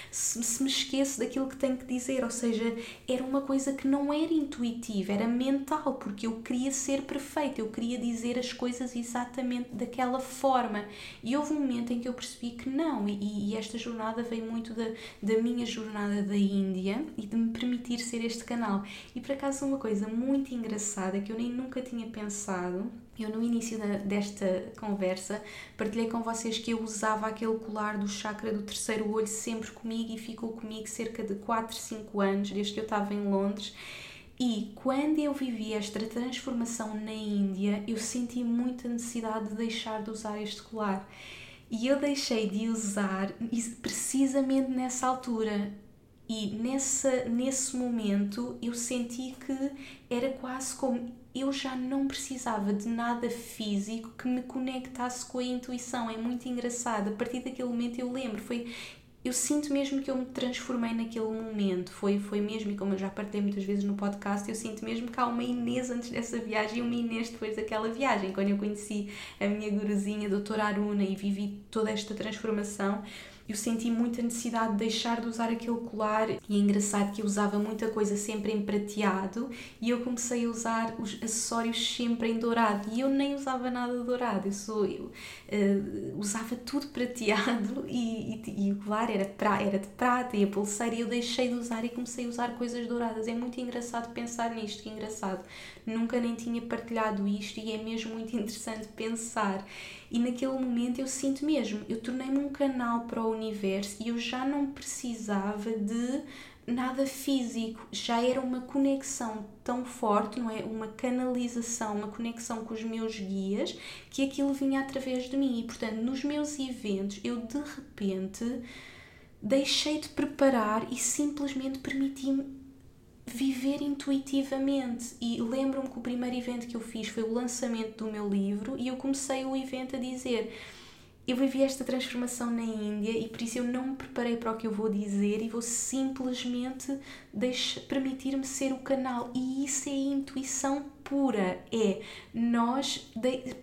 se, se me esqueço daquilo que tenho que dizer. Ou seja, era uma coisa que não era intuitiva, era mental, porque eu queria ser perfeita, eu queria dizer as coisas exatamente daquela forma. E houve um momento em que eu percebi que não, e, e esta jornada veio muito da, da minha jornada da Índia e de me permitir permitir ser este canal. E por acaso uma coisa muito engraçada que eu nem nunca tinha pensado, eu no início da, desta conversa partilhei com vocês que eu usava aquele colar do chakra do terceiro olho sempre comigo e ficou comigo cerca de 4, 5 anos, desde que eu estava em Londres. E quando eu vivi esta transformação na Índia, eu senti muita necessidade de deixar de usar este colar. E eu deixei de usar precisamente nessa altura E nessa, nesse momento eu senti que era quase como eu já não precisava de nada físico que me conectasse com a intuição. É muito engraçado. A partir daquele momento eu lembro, foi eu sinto mesmo que eu me transformei naquele momento. Foi, foi mesmo, e como eu já partilhei muitas vezes no podcast, eu sinto mesmo que há uma Inês antes dessa viagem e uma Inês depois daquela viagem. Quando eu conheci a minha guruzinha, a doutora Aruna, e vivi toda esta transformação, eu senti muita necessidade de deixar de usar aquele colar e é engraçado que eu usava muita coisa sempre em prateado e eu comecei a usar os acessórios sempre em dourado e eu nem usava nada dourado, eu sou eu uh, usava tudo prateado e, e, e, o colar era, pra, era de prata e a pulseira e eu deixei de usar e comecei a usar coisas douradas. É muito engraçado pensar nisto, que engraçado. Nunca nem tinha partilhado isto e é mesmo muito interessante pensar. E naquele momento eu sinto mesmo, eu tornei-me um canal para o universo e eu já não precisava de nada físico, já era uma conexão tão forte, não é? Uma canalização, uma conexão com os meus guias, que aquilo vinha através de mim. E portanto, nos meus eventos, eu de repente deixei de preparar e simplesmente permiti-me viver intuitivamente. E lembro-me que o primeiro evento que eu fiz foi o lançamento do meu livro e eu comecei o evento a dizer eu vivi esta transformação na Índia e por isso eu não me preparei para o que eu vou dizer e vou simplesmente permitir-me ser o canal. E isso é intuição pura, é nós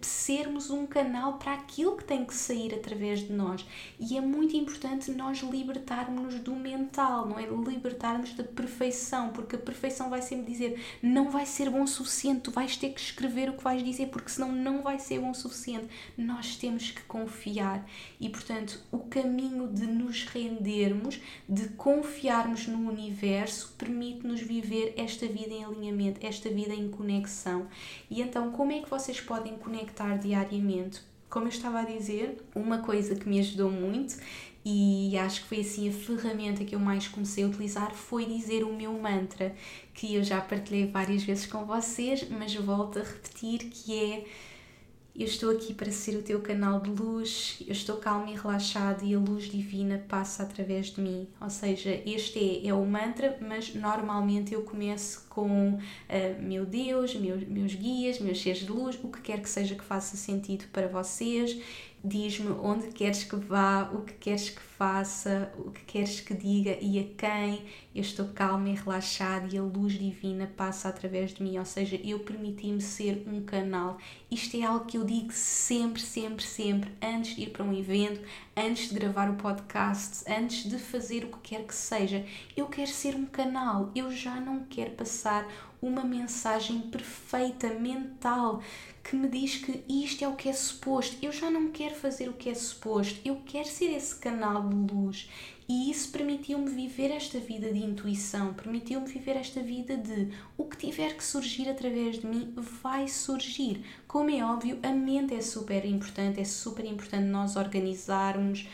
sermos um canal para aquilo que tem que sair através de nós. E é muito importante nós libertarmos do mental, não é? Libertarmos da perfeição, porque a perfeição vai sempre dizer não vai ser bom o suficiente, tu vais ter que escrever o que vais dizer, porque senão não vai ser bom o suficiente. Nós temos que confiar e, portanto, o caminho de nos rendermos, de confiarmos no universo, permite-nos viver esta vida em alinhamento, esta vida em conexão. E então, como é que vocês podem conectar diariamente? Como eu estava a dizer, uma coisa que me ajudou muito e acho que foi assim a ferramenta que eu mais comecei a utilizar foi dizer o meu mantra, que eu já partilhei várias vezes com vocês, mas volto a repetir que é eu estou aqui para ser o teu canal de luz, eu estou calmo e relaxado e a luz divina passa através de mim. Ou seja, este é, é o mantra, mas normalmente eu começo com uh, meu Deus, meus, meus guias, meus seres de luz, o que quer que seja que faça sentido para vocês diz-me onde queres que vá, o que queres que faça, o que queres que diga e a quem. Eu estou calma e relaxada e a luz divina passa através de mim, ou seja, eu permiti-me ser um canal. Isto é algo que eu digo sempre, sempre, sempre, antes de ir para um evento, antes de gravar o podcast, antes de fazer o que quer que seja. Eu quero ser um canal, eu já não quero passar uma mensagem perfeita, mental, que me diz que isto é o que é suposto. Eu já não quero fazer o que é suposto, eu quero ser esse canal de luz. E isso permitiu-me viver esta vida de intuição, permitiu-me viver esta vida de o que tiver que surgir através de mim vai surgir. Como é óbvio, a mente é super importante, é super importante nós organizarmos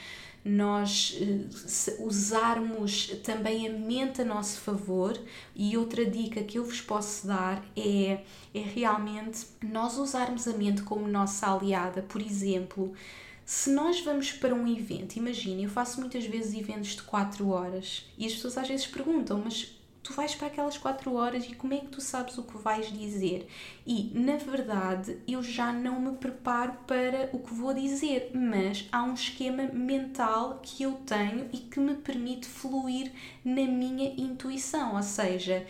nós eh, usarmos também a mente a nosso favor e outra dica que eu vos posso dar é, é realmente nós usarmos a mente como nossa aliada, por exemplo, se nós vamos para um evento, imagine, eu faço muitas vezes eventos de 4 horas e as pessoas às vezes perguntam, mas tu vais para aquelas quatro horas e como é que tu sabes o que vais dizer? E, na verdade, eu já não me preparo para o que vou dizer, mas há um esquema mental que eu tenho e que me permite fluir na minha intuição, ou seja,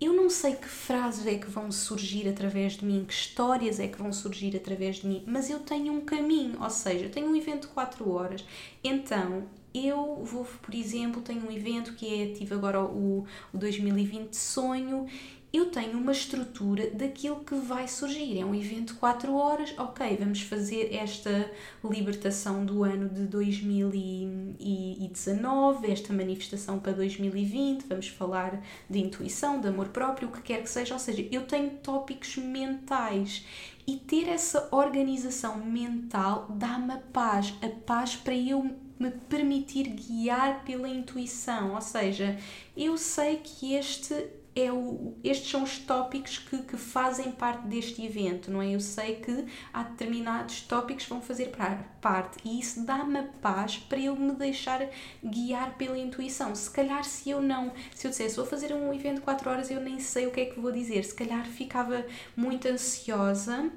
eu não sei que frases é que vão surgir através de mim, que histórias é que vão surgir através de mim, mas eu tenho um caminho, ou seja, eu tenho um evento de 4 horas, então eu vou, por exemplo, tenho um evento que é, tive agora o, o 2020 Sonho, eu tenho uma estrutura daquilo que vai surgir. É um evento de 4 horas, ok, vamos fazer esta libertação do ano de 2019, esta manifestação para 2020, vamos falar de intuição, de amor próprio, o que quer que seja. Ou seja, eu tenho tópicos mentais. E ter essa organização mental dá-me a paz, a paz para eu me permitir guiar pela intuição, ou seja, eu sei que este é o, estes são os tópicos que, que fazem parte deste evento, não é? Eu sei que há determinados tópicos que vão fazer parte e isso dá-me paz para eu me deixar guiar pela intuição. Se calhar, se eu não, se eu dissesse vou fazer um evento de 4 horas, eu nem sei o que é que vou dizer, se calhar ficava muito ansiosa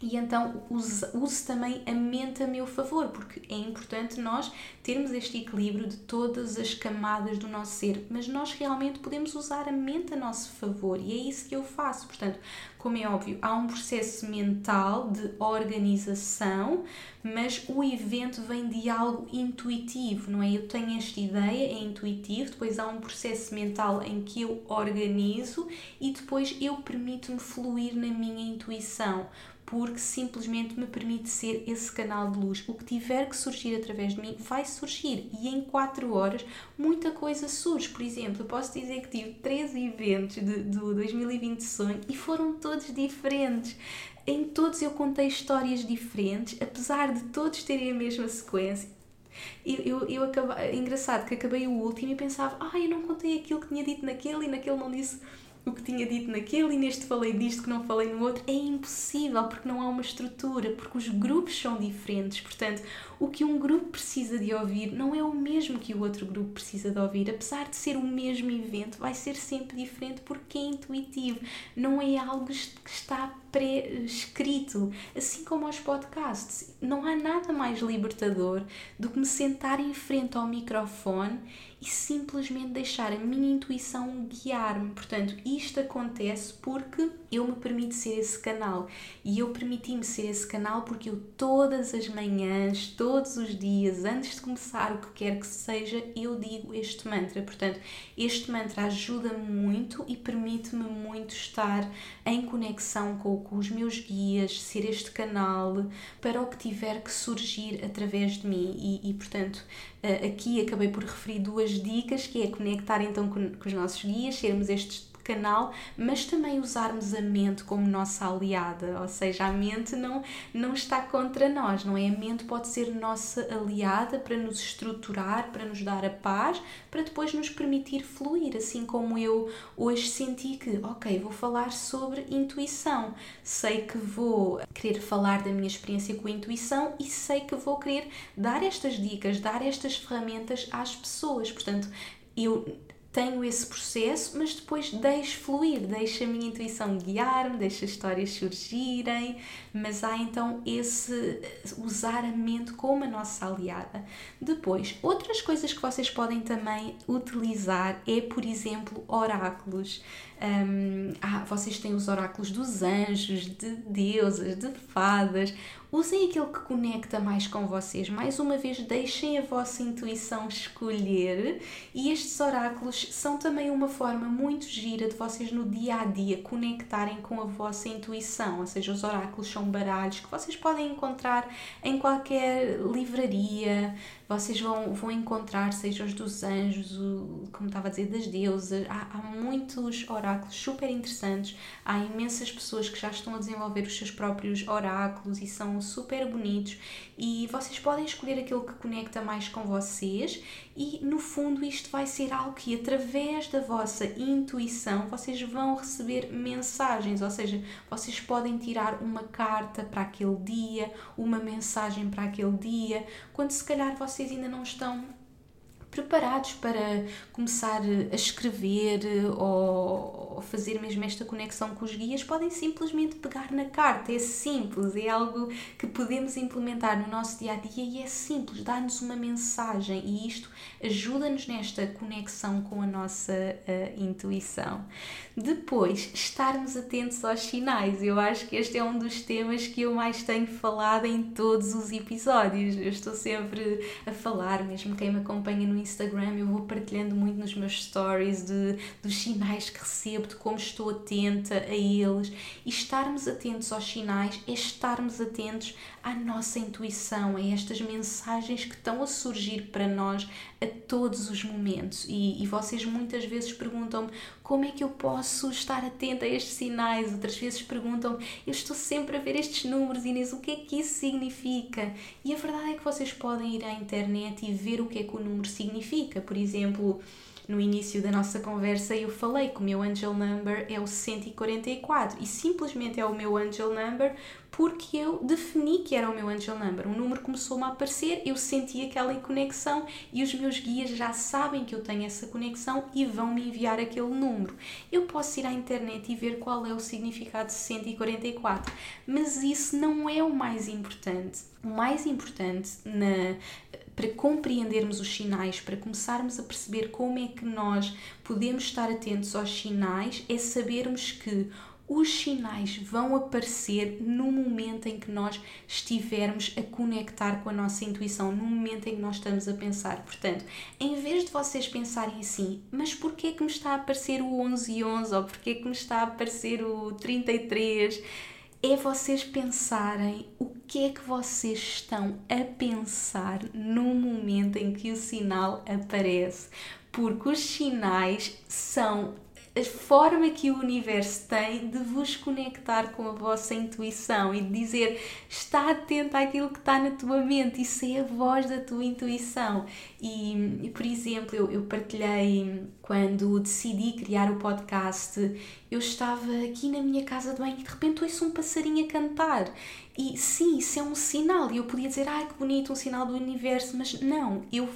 e então use, use também a mente a meu favor, porque é importante nós termos este equilíbrio de todas as camadas do nosso ser, mas nós realmente podemos usar a mente a nosso favor e é isso que eu faço. Portanto, como é óbvio, há um processo mental de organização, mas o evento vem de algo intuitivo, não é? Eu tenho esta ideia, é intuitivo, depois há um processo mental em que eu organizo e depois eu permito-me fluir na minha intuição porque simplesmente me permite ser esse canal de luz. O que tiver que surgir através de mim vai e em 4 horas muita coisa surge. Por exemplo, eu posso dizer que tive três eventos de, do 2020 Sonho e foram todos diferentes. Em todos eu contei histórias diferentes, apesar de todos terem a mesma sequência. Eu, eu, eu acabei, é engraçado que acabei o último e pensava, ah, eu não contei aquilo que tinha dito naquele e naquele não disse o que tinha dito naquele e neste falei disto que não falei no outro. É impossível porque não há uma estrutura, porque os grupos são diferentes. Portanto, o que um grupo precisa de ouvir não é o mesmo que o outro grupo precisa de ouvir. Apesar de ser o mesmo evento, vai ser sempre diferente porque é intuitivo, não é algo que está pré-escrito. Assim como aos podcasts, não há nada mais libertador do que me sentar em frente ao microfone e simplesmente deixar a minha intuição guiar-me. Portanto, isto acontece porque eu me permito ser esse canal e eu permiti-me ser esse canal porque eu todas as manhãs, todos os dias, antes de começar o que quer que seja, eu digo este mantra. Portanto, este mantra ajuda-me muito e permite-me muito estar em conexão com, com os meus guias, ser este canal para o que tiver que surgir através de mim e, e portanto, eh, aqui acabei por referir duas dicas, que é conectar então com, com os nossos guias, sermos estes canal, mas também usarmos a mente como nossa aliada, ou seja, a mente não, não está contra nós, não é? A mente pode ser nossa aliada para nos estruturar, para nos dar a paz, para depois nos permitir fluir, assim como eu hoje senti que, ok, vou falar sobre intuição, sei que vou querer falar da minha experiência com a intuição e sei que vou querer dar estas dicas, dar estas ferramentas às pessoas, portanto, eu tenho esse processo, mas depois deixo fluir, deixo a minha intuição guiar-me, deixo as histórias surgirem, mas há então esse usar a mente como a nossa aliada. Depois, outras coisas que vocês podem também utilizar é, por exemplo, oráculos. Um, ah, vocês têm os oráculos dos anjos, de deusas, de fadas. Usem aquilo que conecta mais com vocês. Mais uma vez, deixem a vossa intuição escolher. E estes oráculos são também uma forma muito gira de vocês no dia a dia conectarem com a vossa intuição. Ou seja, os oráculos são baralhos que vocês podem encontrar em qualquer livraria, vocês vão, vão encontrar, seja os dos anjos, o, como estava a dizer, das deusas. Há, há muitos oráculos super interessantes. Há imensas pessoas que já estão a desenvolver os seus próprios oráculos e são super bonitos. E vocês podem escolher aquele que conecta mais com vocês. E no fundo, isto vai ser algo que, através da vossa intuição, vocês vão receber mensagens. Ou seja, vocês podem tirar uma carta para aquele dia, uma mensagem para aquele dia, quando se calhar vocês ainda não estão preparados para começar a escrever ou fazer mesmo esta conexão com os guias, podem simplesmente pegar na carta. É simples, é algo que podemos implementar no nosso dia a dia e é simples, dá-nos uma mensagem e isto ajuda-nos nesta conexão com a nossa uh, intuição. Depois, estarmos atentos aos sinais. Eu acho que este é um dos temas que eu mais tenho falado em todos os episódios. Eu estou sempre a falar, mesmo quem me acompanha no Instagram, eu vou partilhando muito nos meus stories de, dos sinais que recebo, de como estou atenta a eles. E estarmos atentos aos sinais é estarmos atentos à nossa intuição, a estas mensagens que estão a surgir para nós a todos os momentos. E, e vocês muitas vezes perguntam-me como é que eu posso estar atenta a estes sinais? Outras vezes perguntam eu estou sempre a ver estes números, Inês, o que é que isso significa? E a verdade é que vocês podem ir à internet e ver o que é que o número significa. Por exemplo, no início da nossa conversa eu falei que o meu angel number é o 144 e simplesmente é o meu angel number porque eu defini que era o meu angel number. O número começou-me a aparecer, eu senti aquela conexão e os meus guias já sabem que eu tenho essa conexão e vão me enviar aquele número. Eu posso ir à internet e ver qual é o significado de 144, mas isso não é o mais importante. O mais importante na para compreendermos os sinais, para começarmos a perceber como é que nós podemos estar atentos aos sinais, é sabermos que os sinais vão aparecer no momento em que nós estivermos a conectar com a nossa intuição, no momento em que nós estamos a pensar. Portanto, em vez de vocês pensarem assim, mas porquê que me está a aparecer o 11 e 11 ou porquê que me está a aparecer o 33? É vocês pensarem o que é que vocês estão a pensar no momento em que o sinal aparece, porque os sinais são a forma que o universo tem de vos conectar com a vossa intuição e de dizer está atento àquilo que está na tua mente, isso é a voz da tua intuição. E, por exemplo, eu, eu partilhei quando decidi criar o podcast, eu estava aqui na minha casa de banho e de repente ouço um passarinho a cantar. E sim, isso é um sinal. E eu podia dizer, ai que bonito, um sinal do universo, mas não, eu,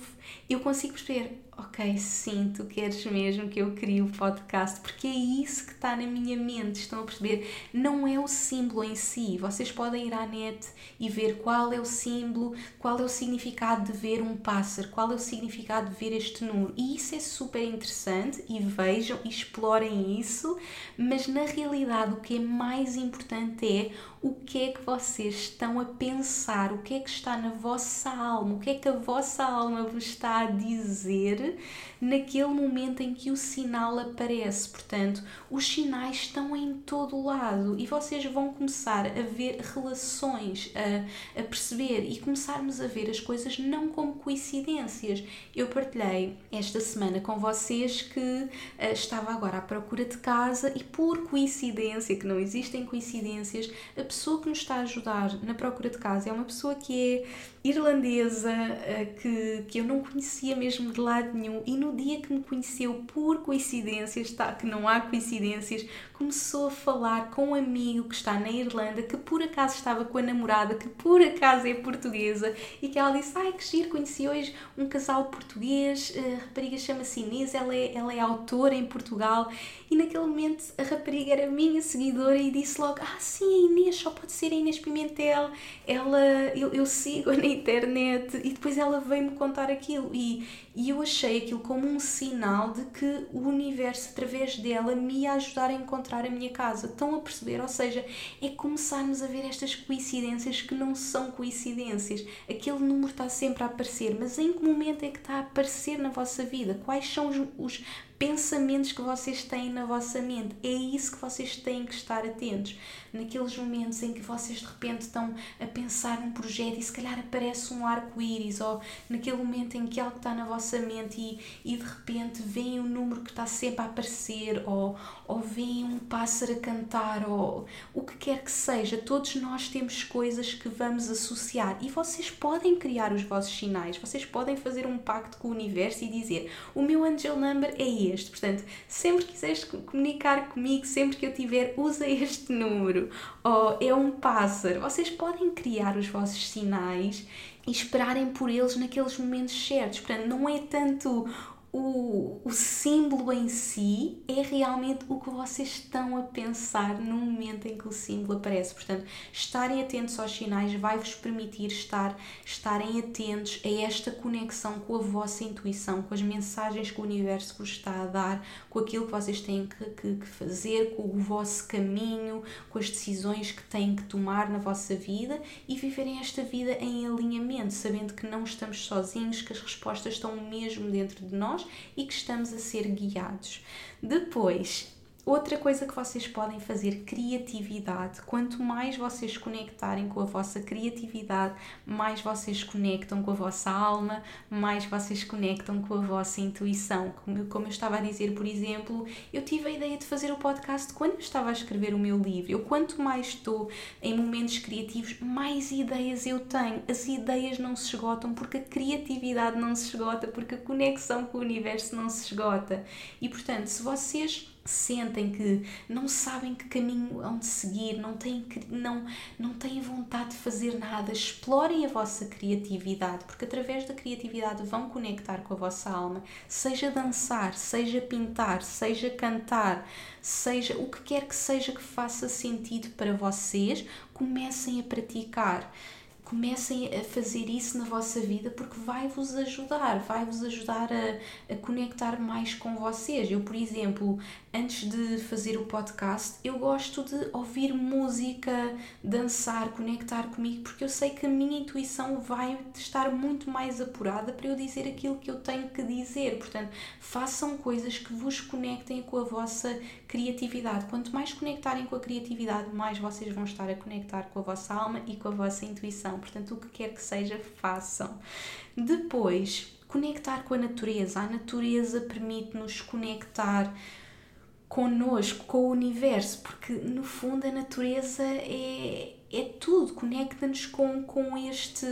eu consigo perceber ok, sim, tu queres mesmo que eu crie o podcast, porque é isso que está na minha mente, estão a perceber? Não é o símbolo em si, vocês podem ir à net e ver qual é o símbolo, qual é o significado de ver um pássaro, qual é o significado de ver este número, e isso é super interessante, e vejam e explorem isso, mas na realidade o que é mais importante é o que é que vocês estão a pensar, o que é que está na vossa alma, o que é que a vossa alma vos está a dizer naquele momento em que o sinal aparece. Portanto, os sinais estão em todo lado e vocês vão começar a ver relações, a, a perceber e começarmos a ver as coisas não como coincidências. Eu partilhei esta semana com vocês que uh, estava agora à procura de casa e por coincidência, que não existem coincidências, a pessoa que nos está a ajudar na procura de casa é uma pessoa que é irlandesa, uh, que, que eu não conhecia mesmo de lado nenhum. E no dia que me conheceu por coincidências, tá, que não há coincidências, começou a falar com um amigo que está na Irlanda, que por acaso estava com a namorada, que por acaso é portuguesa, e que ela disse: Ai que giro, conheci hoje um casal português, a rapariga chama-se Inês, ela é, ela é autora em Portugal, e naquele momento a rapariga era minha seguidora e disse logo: Ah, sim, a Inês, só pode ser a Inês Pimentel, ela, eu, eu sigo na internet, e depois ela veio-me contar aquilo, e, e eu achei aquilo como um sinal de que o universo, através dela, me ia ajudar a encontrar a minha casa. Estão a perceber? Ou seja, é começarmos a ver estas coincidências que não são coincidências. Aquele número está sempre a aparecer, mas em que momento é que está a aparecer na vossa vida? Quais são os, os pensamentos que vocês têm na vossa mente. É isso que vocês têm que estar atentos. Naqueles momentos em que vocês de repente estão a pensar num projeto e se calhar aparece um arco-íris, ou naquele momento em que algo está na vossa mente e, e de repente vem um número que está sempre a aparecer, ou, ou vem um pássaro a cantar, ou o que quer que seja. Todos nós temos coisas que vamos associar e vocês podem criar os vossos sinais, vocês podem fazer um pacto com o universo e dizer: o meu angel number é este. Portanto, sempre quiseres comunicar comigo, sempre que eu tiver, usa este número. Ou é um pássaro. Vocês podem criar os vossos sinais e esperarem por eles naqueles momentos certos. Portanto, não é tanto o, o símbolo em si é realmente o que vocês estão a pensar no momento em que o símbolo aparece. Portanto, estarem atentos aos sinais vai-vos permitir estar, estarem atentos a esta conexão com a vossa intuição, com as mensagens que o universo vos está a dar, com aquilo que vocês têm que, que, que fazer, com o vosso caminho, com as decisões que têm que tomar na vossa vida e viverem esta vida em alinhamento, sabendo que não estamos sozinhos, que as respostas estão mesmo dentro de nós nós e que estamos a ser guiados. Depois, Outra coisa que vocês podem fazer, criatividade. Quanto mais vocês conectarem com a vossa criatividade, mais vocês conectam com a vossa alma, mais vocês conectam com a vossa intuição. Como, como eu estava a dizer, por exemplo, eu tive a ideia de fazer o podcast quando eu estava a escrever o meu livro. Eu, quanto mais estou em momentos criativos, mais ideias eu tenho. As ideias não se esgotam porque a criatividade não se esgota, porque a conexão com o universo não se esgota. E portanto, se vocês sentem que não sabem que caminho de seguir, não têm, não, não têm vontade de fazer nada, explorem a vossa criatividade, porque através da criatividade vão conectar com a vossa alma, seja dançar, seja pintar, seja cantar, seja o que quer que seja que faça sentido para vocês, comecem a praticar comecem a fazer isso na vossa vida porque vai-vos ajudar, vai-vos ajudar a, a, conectar mais com vocês. Eu, por exemplo, antes de fazer o podcast, eu gosto de ouvir música, dançar, conectar comigo, porque eu sei que a minha intuição vai estar muito mais apurada para eu dizer aquilo que eu tenho que dizer. Portanto, façam coisas que vos conectem com a vossa criatividade. Quanto mais conectarem com a criatividade, mais vocês vão estar a conectar com a vossa alma e com a vossa intuição. Portanto, o que quer que seja, façam. Depois, conectar com a natureza. A natureza permite-nos conectar connosco, com o universo, porque no fundo a natureza é, é tudo, conecta-nos com, com este.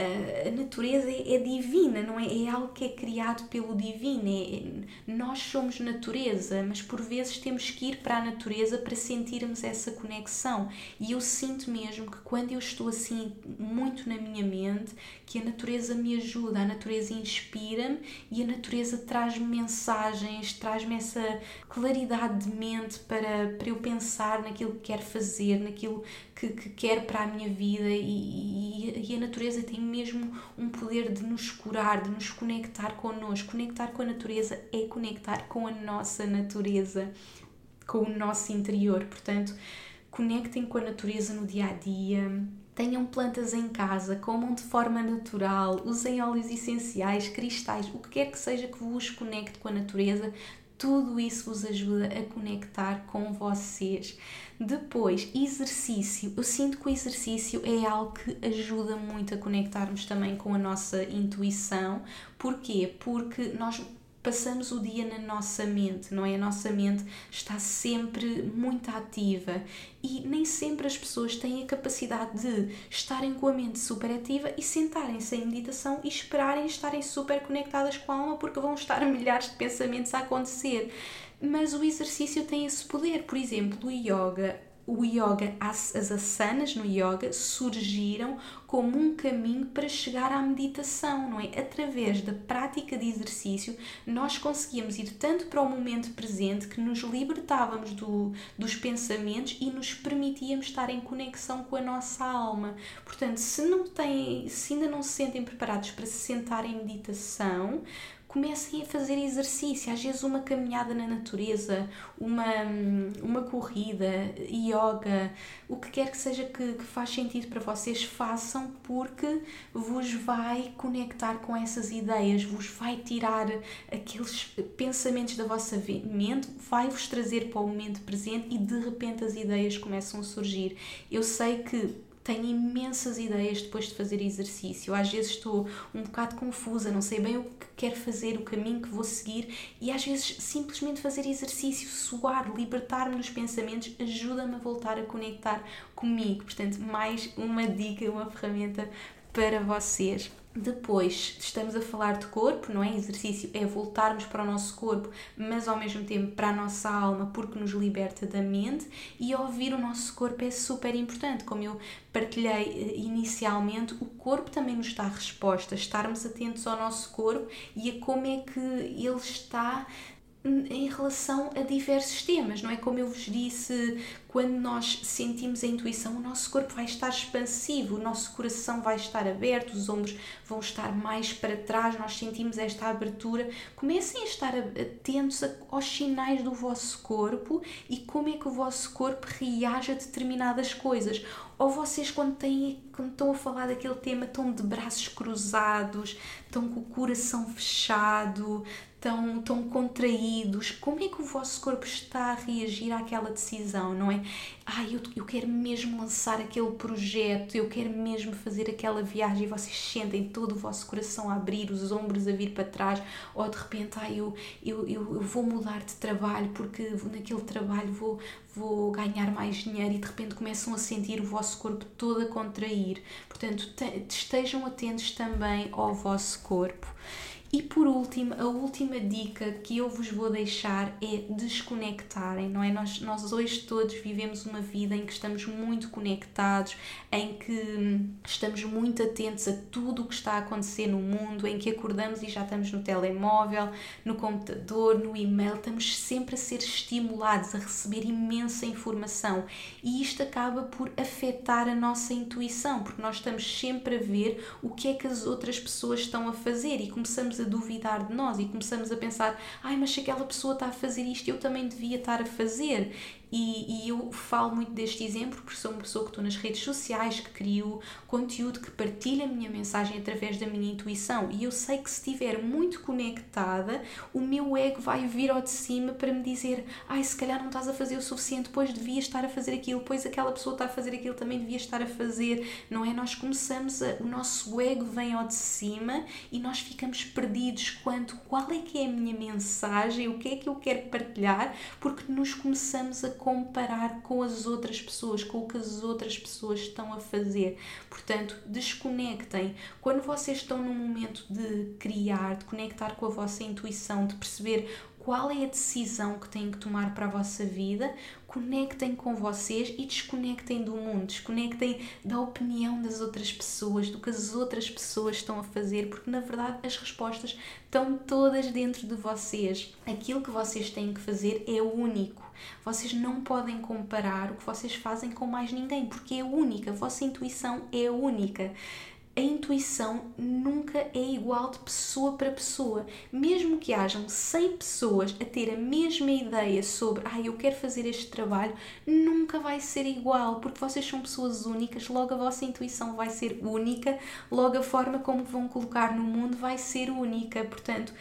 A natureza é, é, divina, não é? É algo que é criado pelo divino. É, nós somos natureza, mas por vezes temos que ir para a natureza para sentirmos essa conexão. E eu sinto mesmo que quando eu estou assim muito na minha mente, que a natureza me ajuda, a natureza inspira-me e a natureza traz-me mensagens, traz-me essa claridade de mente para, para eu pensar naquilo que quero fazer, naquilo que, que quero para a minha vida e, e, e, a natureza tem mesmo um poder de nos curar, de nos conectar connosco. Conectar com a natureza é conectar com a nossa natureza, com o nosso interior. Portanto, conectem com a natureza no dia a dia. Tenham plantas em casa, comam de forma natural, usem óleos essenciais, cristais, o que quer que seja que vos conecte com a natureza, tudo isso vos ajuda a conectar com vocês. Depois, exercício. Eu sinto que o exercício é algo que ajuda muito a conectarmos também com a nossa intuição. Porquê? Porque nós passamos o dia na nossa mente, não é? A nossa mente está sempre muito ativa e nem sempre as pessoas têm a capacidade de estarem com a mente super ativa e sentarem-se em meditação e esperarem estarem super conectadas com a alma porque vão estar milhares de pensamentos a acontecer. Mas o exercício tem esse poder. Por exemplo, o yoga o yoga, as, as asanas no yoga surgiram como um caminho para chegar à meditação, não é? Através da prática de exercício, nós conseguíamos ir tanto para o momento presente que nos libertávamos do, dos pensamentos e nos permitíamos estar em conexão com a nossa alma. Portanto, se não têm, se ainda não se sentem preparados para se sentar em meditação, comecem a fazer exercício, às vezes uma caminhada na natureza, uma, uma corrida, yoga, o que quer que seja que, que faz sentido para vocês, façam porque vos vai conectar com essas ideias, vos vai tirar aqueles pensamentos da vossa mente, vai-vos trazer para o momento presente e de repente as ideias começam a surgir. Eu sei que tenho imensas ideias depois de fazer exercício. Às vezes estou um bocado confusa, não sei bem o que quero fazer, o caminho que vou seguir, e às vezes simplesmente fazer exercício, suar, libertar-me dos pensamentos, ajuda-me a voltar a conectar comigo. Portanto, mais uma dica, uma ferramenta para vocês. Depois, estamos a falar de corpo, não é? Exercício é voltarmos para o nosso corpo, mas ao mesmo tempo para a nossa alma, porque nos liberta da mente. E ouvir o nosso corpo é super importante. Como eu partilhei eh, inicialmente, o corpo também nos dá resposta. Estarmos atentos ao nosso corpo e a como é que ele está em relação a diversos temas, não é? Como eu vos disse, quando nós sentimos a intuição, o nosso corpo vai estar expansivo, o nosso coração vai estar aberto, os ombros vão estar mais para trás, nós sentimos esta abertura. Comecem a estar atentos aos sinais do vosso corpo e como é que o vosso corpo reage a determinadas coisas. Ou vocês, quando, têm, quando estão a falar daquele tema, estão de braços cruzados, estão com o coração fechado, tão, tão contraídos, como é que o vosso corpo está a reagir àquela decisão, não é? Ah, eu, eu quero mesmo lançar aquele projeto, eu quero mesmo fazer aquela viagem e vocês sentem todo o vosso coração a abrir, os ombros a vir para trás, ou de repente, ah, eu, eu, eu, eu vou mudar de trabalho porque naquele trabalho vou, vou ganhar mais dinheiro e de repente começam a sentir o vosso corpo todo a contrair. Portanto, estejam atentos também ao vosso corpo. E por último, a última dica que eu vos vou deixar é desconectarem, não é? Nós, nós hoje todos vivemos uma vida em que estamos muito conectados, em que estamos muito atentos a tudo o que está a acontecer no mundo, em que acordamos e já estamos no telemóvel, no computador, no e-mail, estamos sempre a ser estimulados a receber imensa informação e isto acaba por afetar a nossa intuição, porque nós estamos sempre a ver o que é que as outras pessoas estão a fazer e começamos a duvidar de nós e começamos a pensar: ai, mas se aquela pessoa está a fazer isto, eu também devia estar a fazer. E, e, eu falo muito deste exemplo porque sou uma pessoa que estou nas redes sociais, que crio conteúdo, que partilha a minha mensagem através da minha intuição. E eu sei que se estiver muito conectada, o meu ego vai vir ao de cima para me dizer: ai, se calhar não estás a fazer o suficiente, pois devias estar a fazer aquilo, pois aquela pessoa está a fazer aquilo, também devia estar a fazer. Não é? Nós começamos, a, o nosso ego vem ao de cima e nós ficamos perdidos quanto qual é que é a minha mensagem, o que é que eu quero partilhar, porque nos começamos a comparar com as outras pessoas, com o que as outras pessoas estão a fazer. Portanto, desconectem. Quando vocês estão num momento de criar, de conectar com a vossa intuição, de perceber qual é a decisão que têm que tomar para a vossa vida, conectem com vocês e desconectem do mundo, desconectem da opinião das outras pessoas, do que as outras pessoas estão a fazer, porque na verdade as respostas estão todas dentro de vocês. Aquilo que vocês têm que fazer é único. Vocês não podem comparar o que vocês fazem com mais ninguém, porque é única, a vossa intuição é única a intuição nunca é igual de pessoa para pessoa. Mesmo que hajam 100 pessoas a ter a mesma ideia sobre, ah, eu quero fazer este trabalho, nunca vai ser igual, porque vocês são pessoas únicas, logo a vossa intuição vai ser única, logo a forma como vão colocar no mundo vai ser única. Portanto,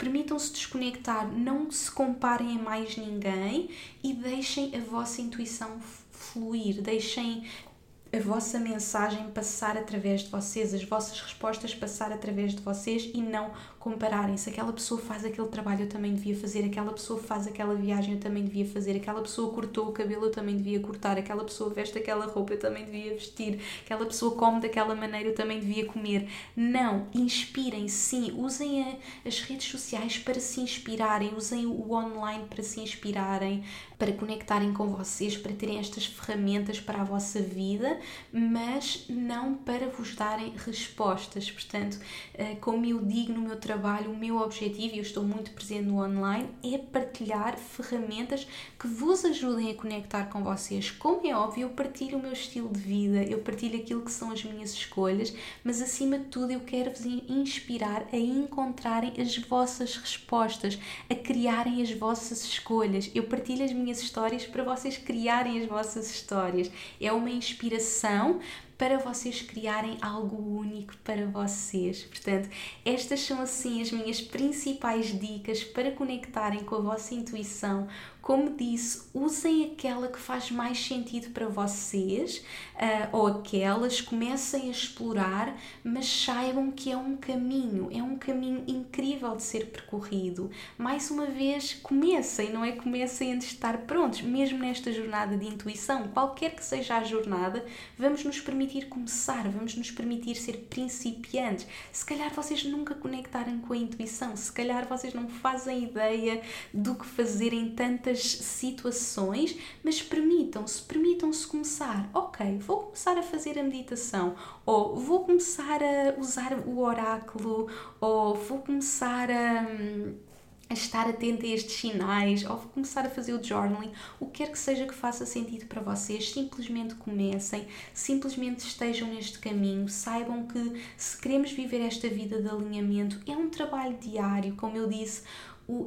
permitam-se desconectar, não se comparem a mais ninguém e deixem a vossa intuição fluir, deixem a vossa mensagem passar através de vocês, as vossas respostas passar através de vocês e não compararem. Se aquela pessoa faz aquele trabalho, eu também devia fazer, aquela pessoa faz aquela viagem, eu também devia fazer, aquela pessoa cortou o cabelo, eu também devia cortar, aquela pessoa veste aquela roupa, eu também devia vestir, aquela pessoa come daquela maneira, eu também devia comer. Não, inspirem, sim, usem a, as redes sociais para se inspirarem, usem o online para se inspirarem, para conectarem com vocês, para terem estas ferramentas para a vossa vida, mas não para vos darem respostas. Portanto, eh, como eu digo no meu trabalho, o meu objetivo, e eu estou muito presente no online, é partilhar ferramentas que vos ajudem a conectar com vocês. Como é óbvio, eu partilho o meu estilo de vida, eu partilho aquilo que são as minhas escolhas, mas acima de tudo eu quero vos inspirar a encontrarem as vossas respostas, a criarem as vossas escolhas. Eu partilho as minhas histórias para vocês criarem as vossas histórias. É uma inspiração para vocês criarem algo único para vocês. Portanto, estas são assim as minhas principais dicas para conectarem com a vossa intuição, como disse, usem aquela que faz mais sentido para vocês uh, ou aquelas, comecem a explorar, mas saibam que é um caminho, é um caminho incrível de ser percorrido. Mais uma vez, comecem, não é? Comecem antes de estar prontos, mesmo nesta jornada de intuição, qualquer que seja a jornada, vamos nos permitir começar, vamos nos permitir ser principiantes. Se calhar vocês nunca conectaram com a intuição, se calhar vocês não fazem ideia do que fazer em tantas certas situações, mas permitam-se, permitam-se começar. Ok, vou começar a fazer a meditação, ou vou começar a usar o oráculo, ou vou começar a a estar atento a estes sinais, ou começar a fazer o journaling, o que quer que seja que faça sentido para vocês, simplesmente comecem, simplesmente estejam neste caminho, saibam que se queremos viver esta vida de alinhamento, é um trabalho diário, como eu disse,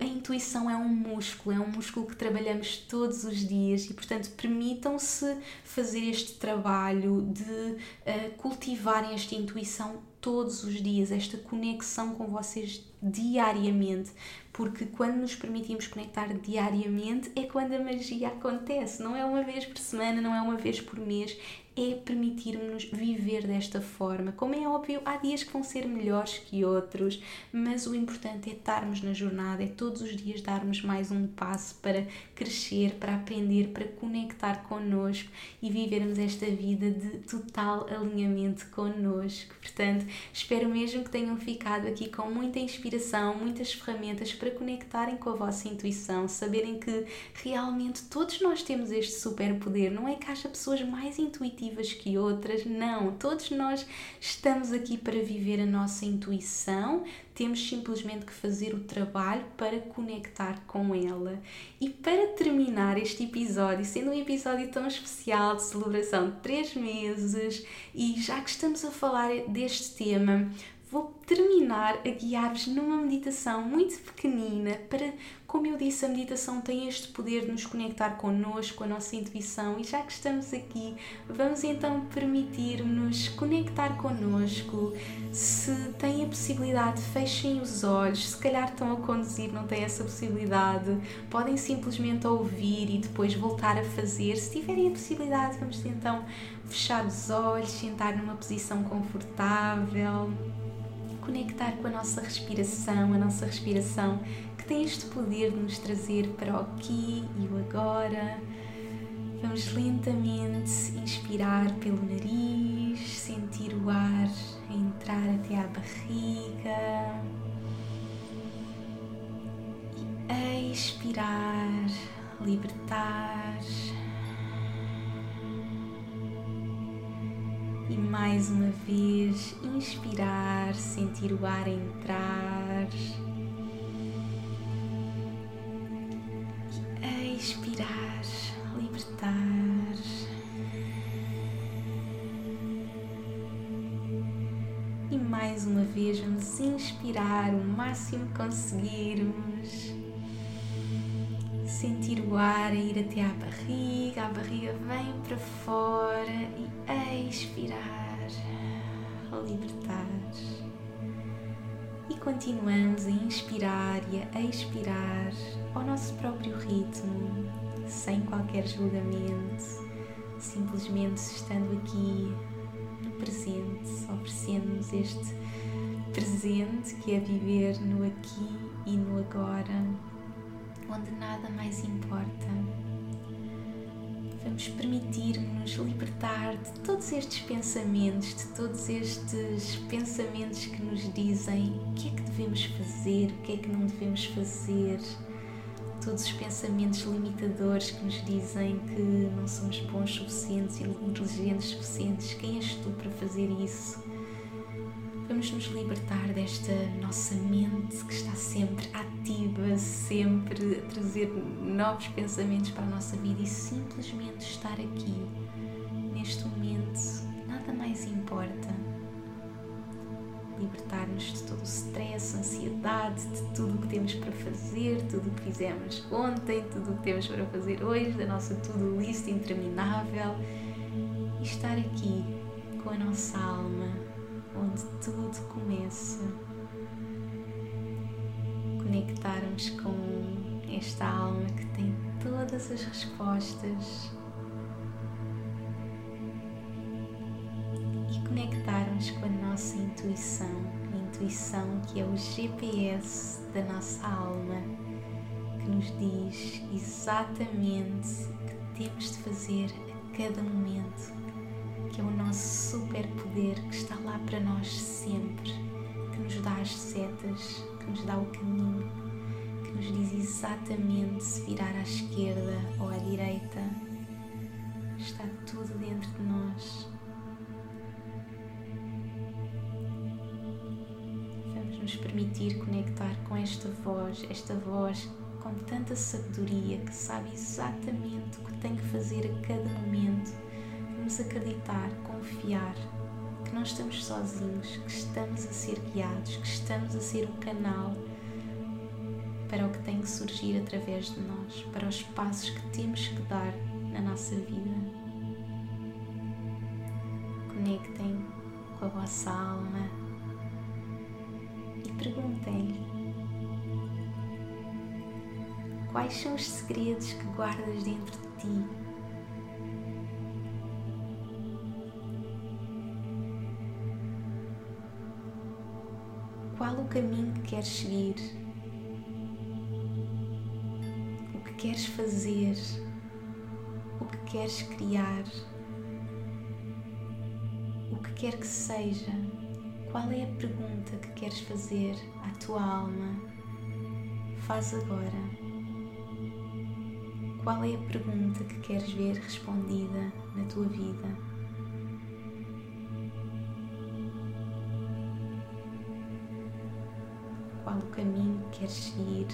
a intuição é um músculo, é um músculo que trabalhamos todos os dias e, portanto, permitam-se fazer este trabalho de uh, cultivarem esta intuição todos os dias, esta conexão com vocês diariamente, porque quando nos permitimos conectar diariamente é quando a magia acontece, não é uma vez por semana, não é uma vez por mês, é permitirmos viver desta forma. Como é óbvio, há dias que vão ser melhores que outros, mas o importante é estarmos na jornada, é todos os dias darmos mais um passo para crescer, para aprender, para conectar connosco e vivermos esta vida de total alinhamento connosco. Portanto, espero mesmo que tenham ficado aqui com muita inspiração, muitas ferramentas para conectarem com a vossa intuição, saberem que realmente todos nós temos este superpoder, não é que haja pessoas mais intuitivas que outras, não. Todos nós estamos aqui para viver a nossa intuição, temos simplesmente que fazer o trabalho para conectar com ela. E para terminar este episódio, sendo um episódio tão especial de celebração de três meses, e já que estamos a falar deste tema, terminar a guiar-vos numa meditação muito pequenina para, como eu disse, a meditação tem este poder de nos conectar connosco, com a nossa intuição e já que estamos aqui, vamos então permitir-nos conectar connosco. Se têm a possibilidade, fechem os olhos, se calhar estão a conduzir, não têm essa possibilidade, podem simplesmente ouvir e depois voltar a fazer. Se tiverem a possibilidade, vamos então fechar os olhos, sentar numa posição confortável conectar com a nossa respiração, a nossa respiração que tem este poder de nos trazer para o aqui e o agora. Vamos lentamente inspirar pelo nariz, sentir o ar entrar até à barriga e expirar, libertar. E mais uma vez, inspirar, sentir o ar entrar. E expirar, libertar. E mais uma vez, vamos inspirar o máximo que conseguirmos sentir o ar a ir até à barriga, a barriga vem para fora e expirar, a libertar. E continuamos a inspirar e a expirar ao nosso próprio ritmo, sem qualquer julgamento, simplesmente estando aqui no presente, oferecendo-nos este presente que é viver no aqui e no agora onde nada mais importa. Vamos permitir-nos libertar de todos estes pensamentos, de todos estes pensamentos que nos dizem o que é que devemos fazer, o que é que não devemos fazer, todos os pensamentos limitadores que nos dizem que não somos bons suficientes e inteligentes suficientes. Quem és tu para fazer isso? Vamos nos libertar desta nossa mente que está sempre ativa, sempre a trazer novos pensamentos para a nossa vida e simplesmente estar aqui, neste momento, nada mais importa. Libertar-nos de todo o stress, ansiedade, de tudo o que temos para fazer, tudo o que fizemos ontem, tudo o que temos para fazer hoje, da nossa to-do list interminável e estar aqui com a nossa alma onde tudo começa. Conectarmos com esta alma que tem todas as respostas e conectarmos com a nossa intuição, a intuição que é o GPS da nossa alma, que nos diz exatamente o que temos de fazer a cada momento que é o nosso superpoder que está lá para nós sempre, que nos dá as setas, que nos dá o caminho, que nos diz exatamente se virar à esquerda ou à direita. Está tudo dentro de nós. Vamos nos permitir permitir conectar com esta voz, esta voz com tanta sabedoria que sabe exatamente o que tem que fazer a cada momento. Vamos acreditar, confiar que não estamos sozinhos, que estamos a ser guiados, que estamos a ser um canal para o que tem que surgir através de nós, para os passos que temos que dar na nossa vida. Conectem com a vossa alma e perguntem-lhe quais são os segredos que guardas dentro de ti. Qual o caminho que queres seguir? O que queres fazer? O que queres criar? O que quer que seja? Qual é a pergunta que queres fazer à tua alma? Faz agora. Qual é a pergunta que queres ver respondida na tua vida? Qual o caminho que queres seguir?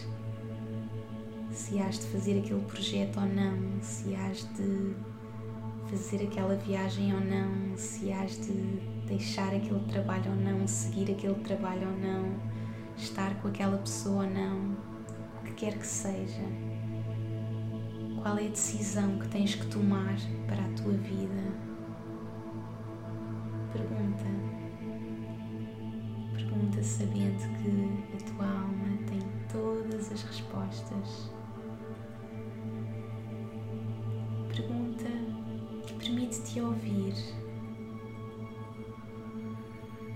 Se has de fazer aquele projeto ou não, se has de fazer aquela viagem ou não, se has de deixar aquele trabalho ou não, seguir aquele trabalho ou não, estar com aquela pessoa ou não, o que quer que seja. Qual é a decisão que tens que tomar para a tua vida? Pergunta. Sabendo que a tua alma tem todas as respostas. Pergunta e permite-te ouvir.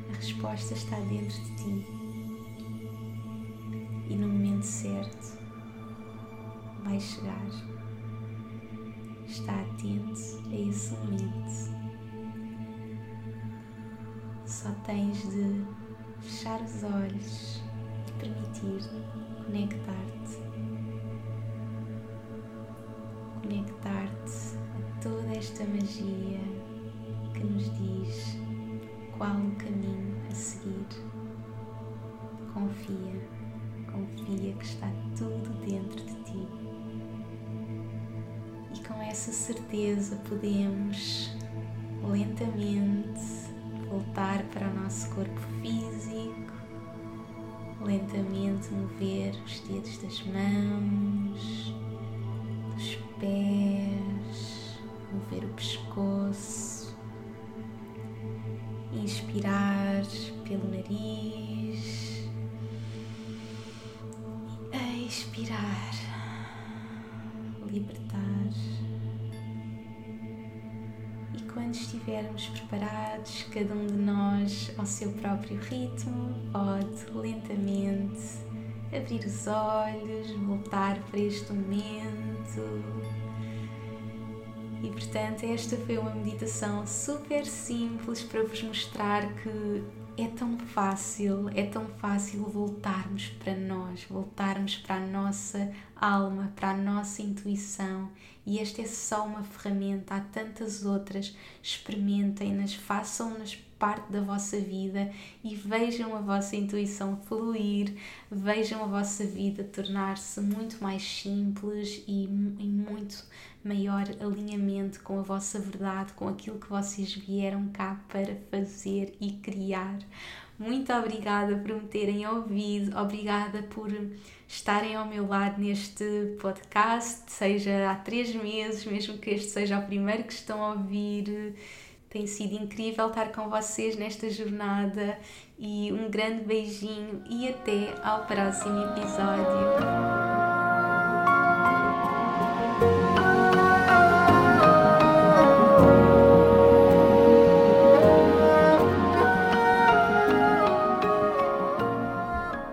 A resposta está dentro de ti. Certeza próprio ritmo, pode lentamente abrir os olhos, voltar para este momento. E portanto, esta foi uma meditação super simples para vos mostrar que é tão fácil, é tão fácil voltarmos para nós, voltarmos para a nossa alma, para a nossa intuição. E esta é só uma ferramenta, há tantas outras. Experimentem-nas, façam-nas parte da vossa vida e vejam a vossa intuição fluir, vejam a vossa vida tornar-se muito mais simples e em muito maior alinhamento com a vossa verdade, com aquilo que vocês vieram cá para fazer e criar. Muito obrigada por me terem ouvido, obrigada por estarem ao meu lado neste podcast, seja há três meses, mesmo que este seja o primeiro que estão a ouvir. Tem sido incrível estar com vocês nesta jornada e um grande beijinho e até ao próximo episódio.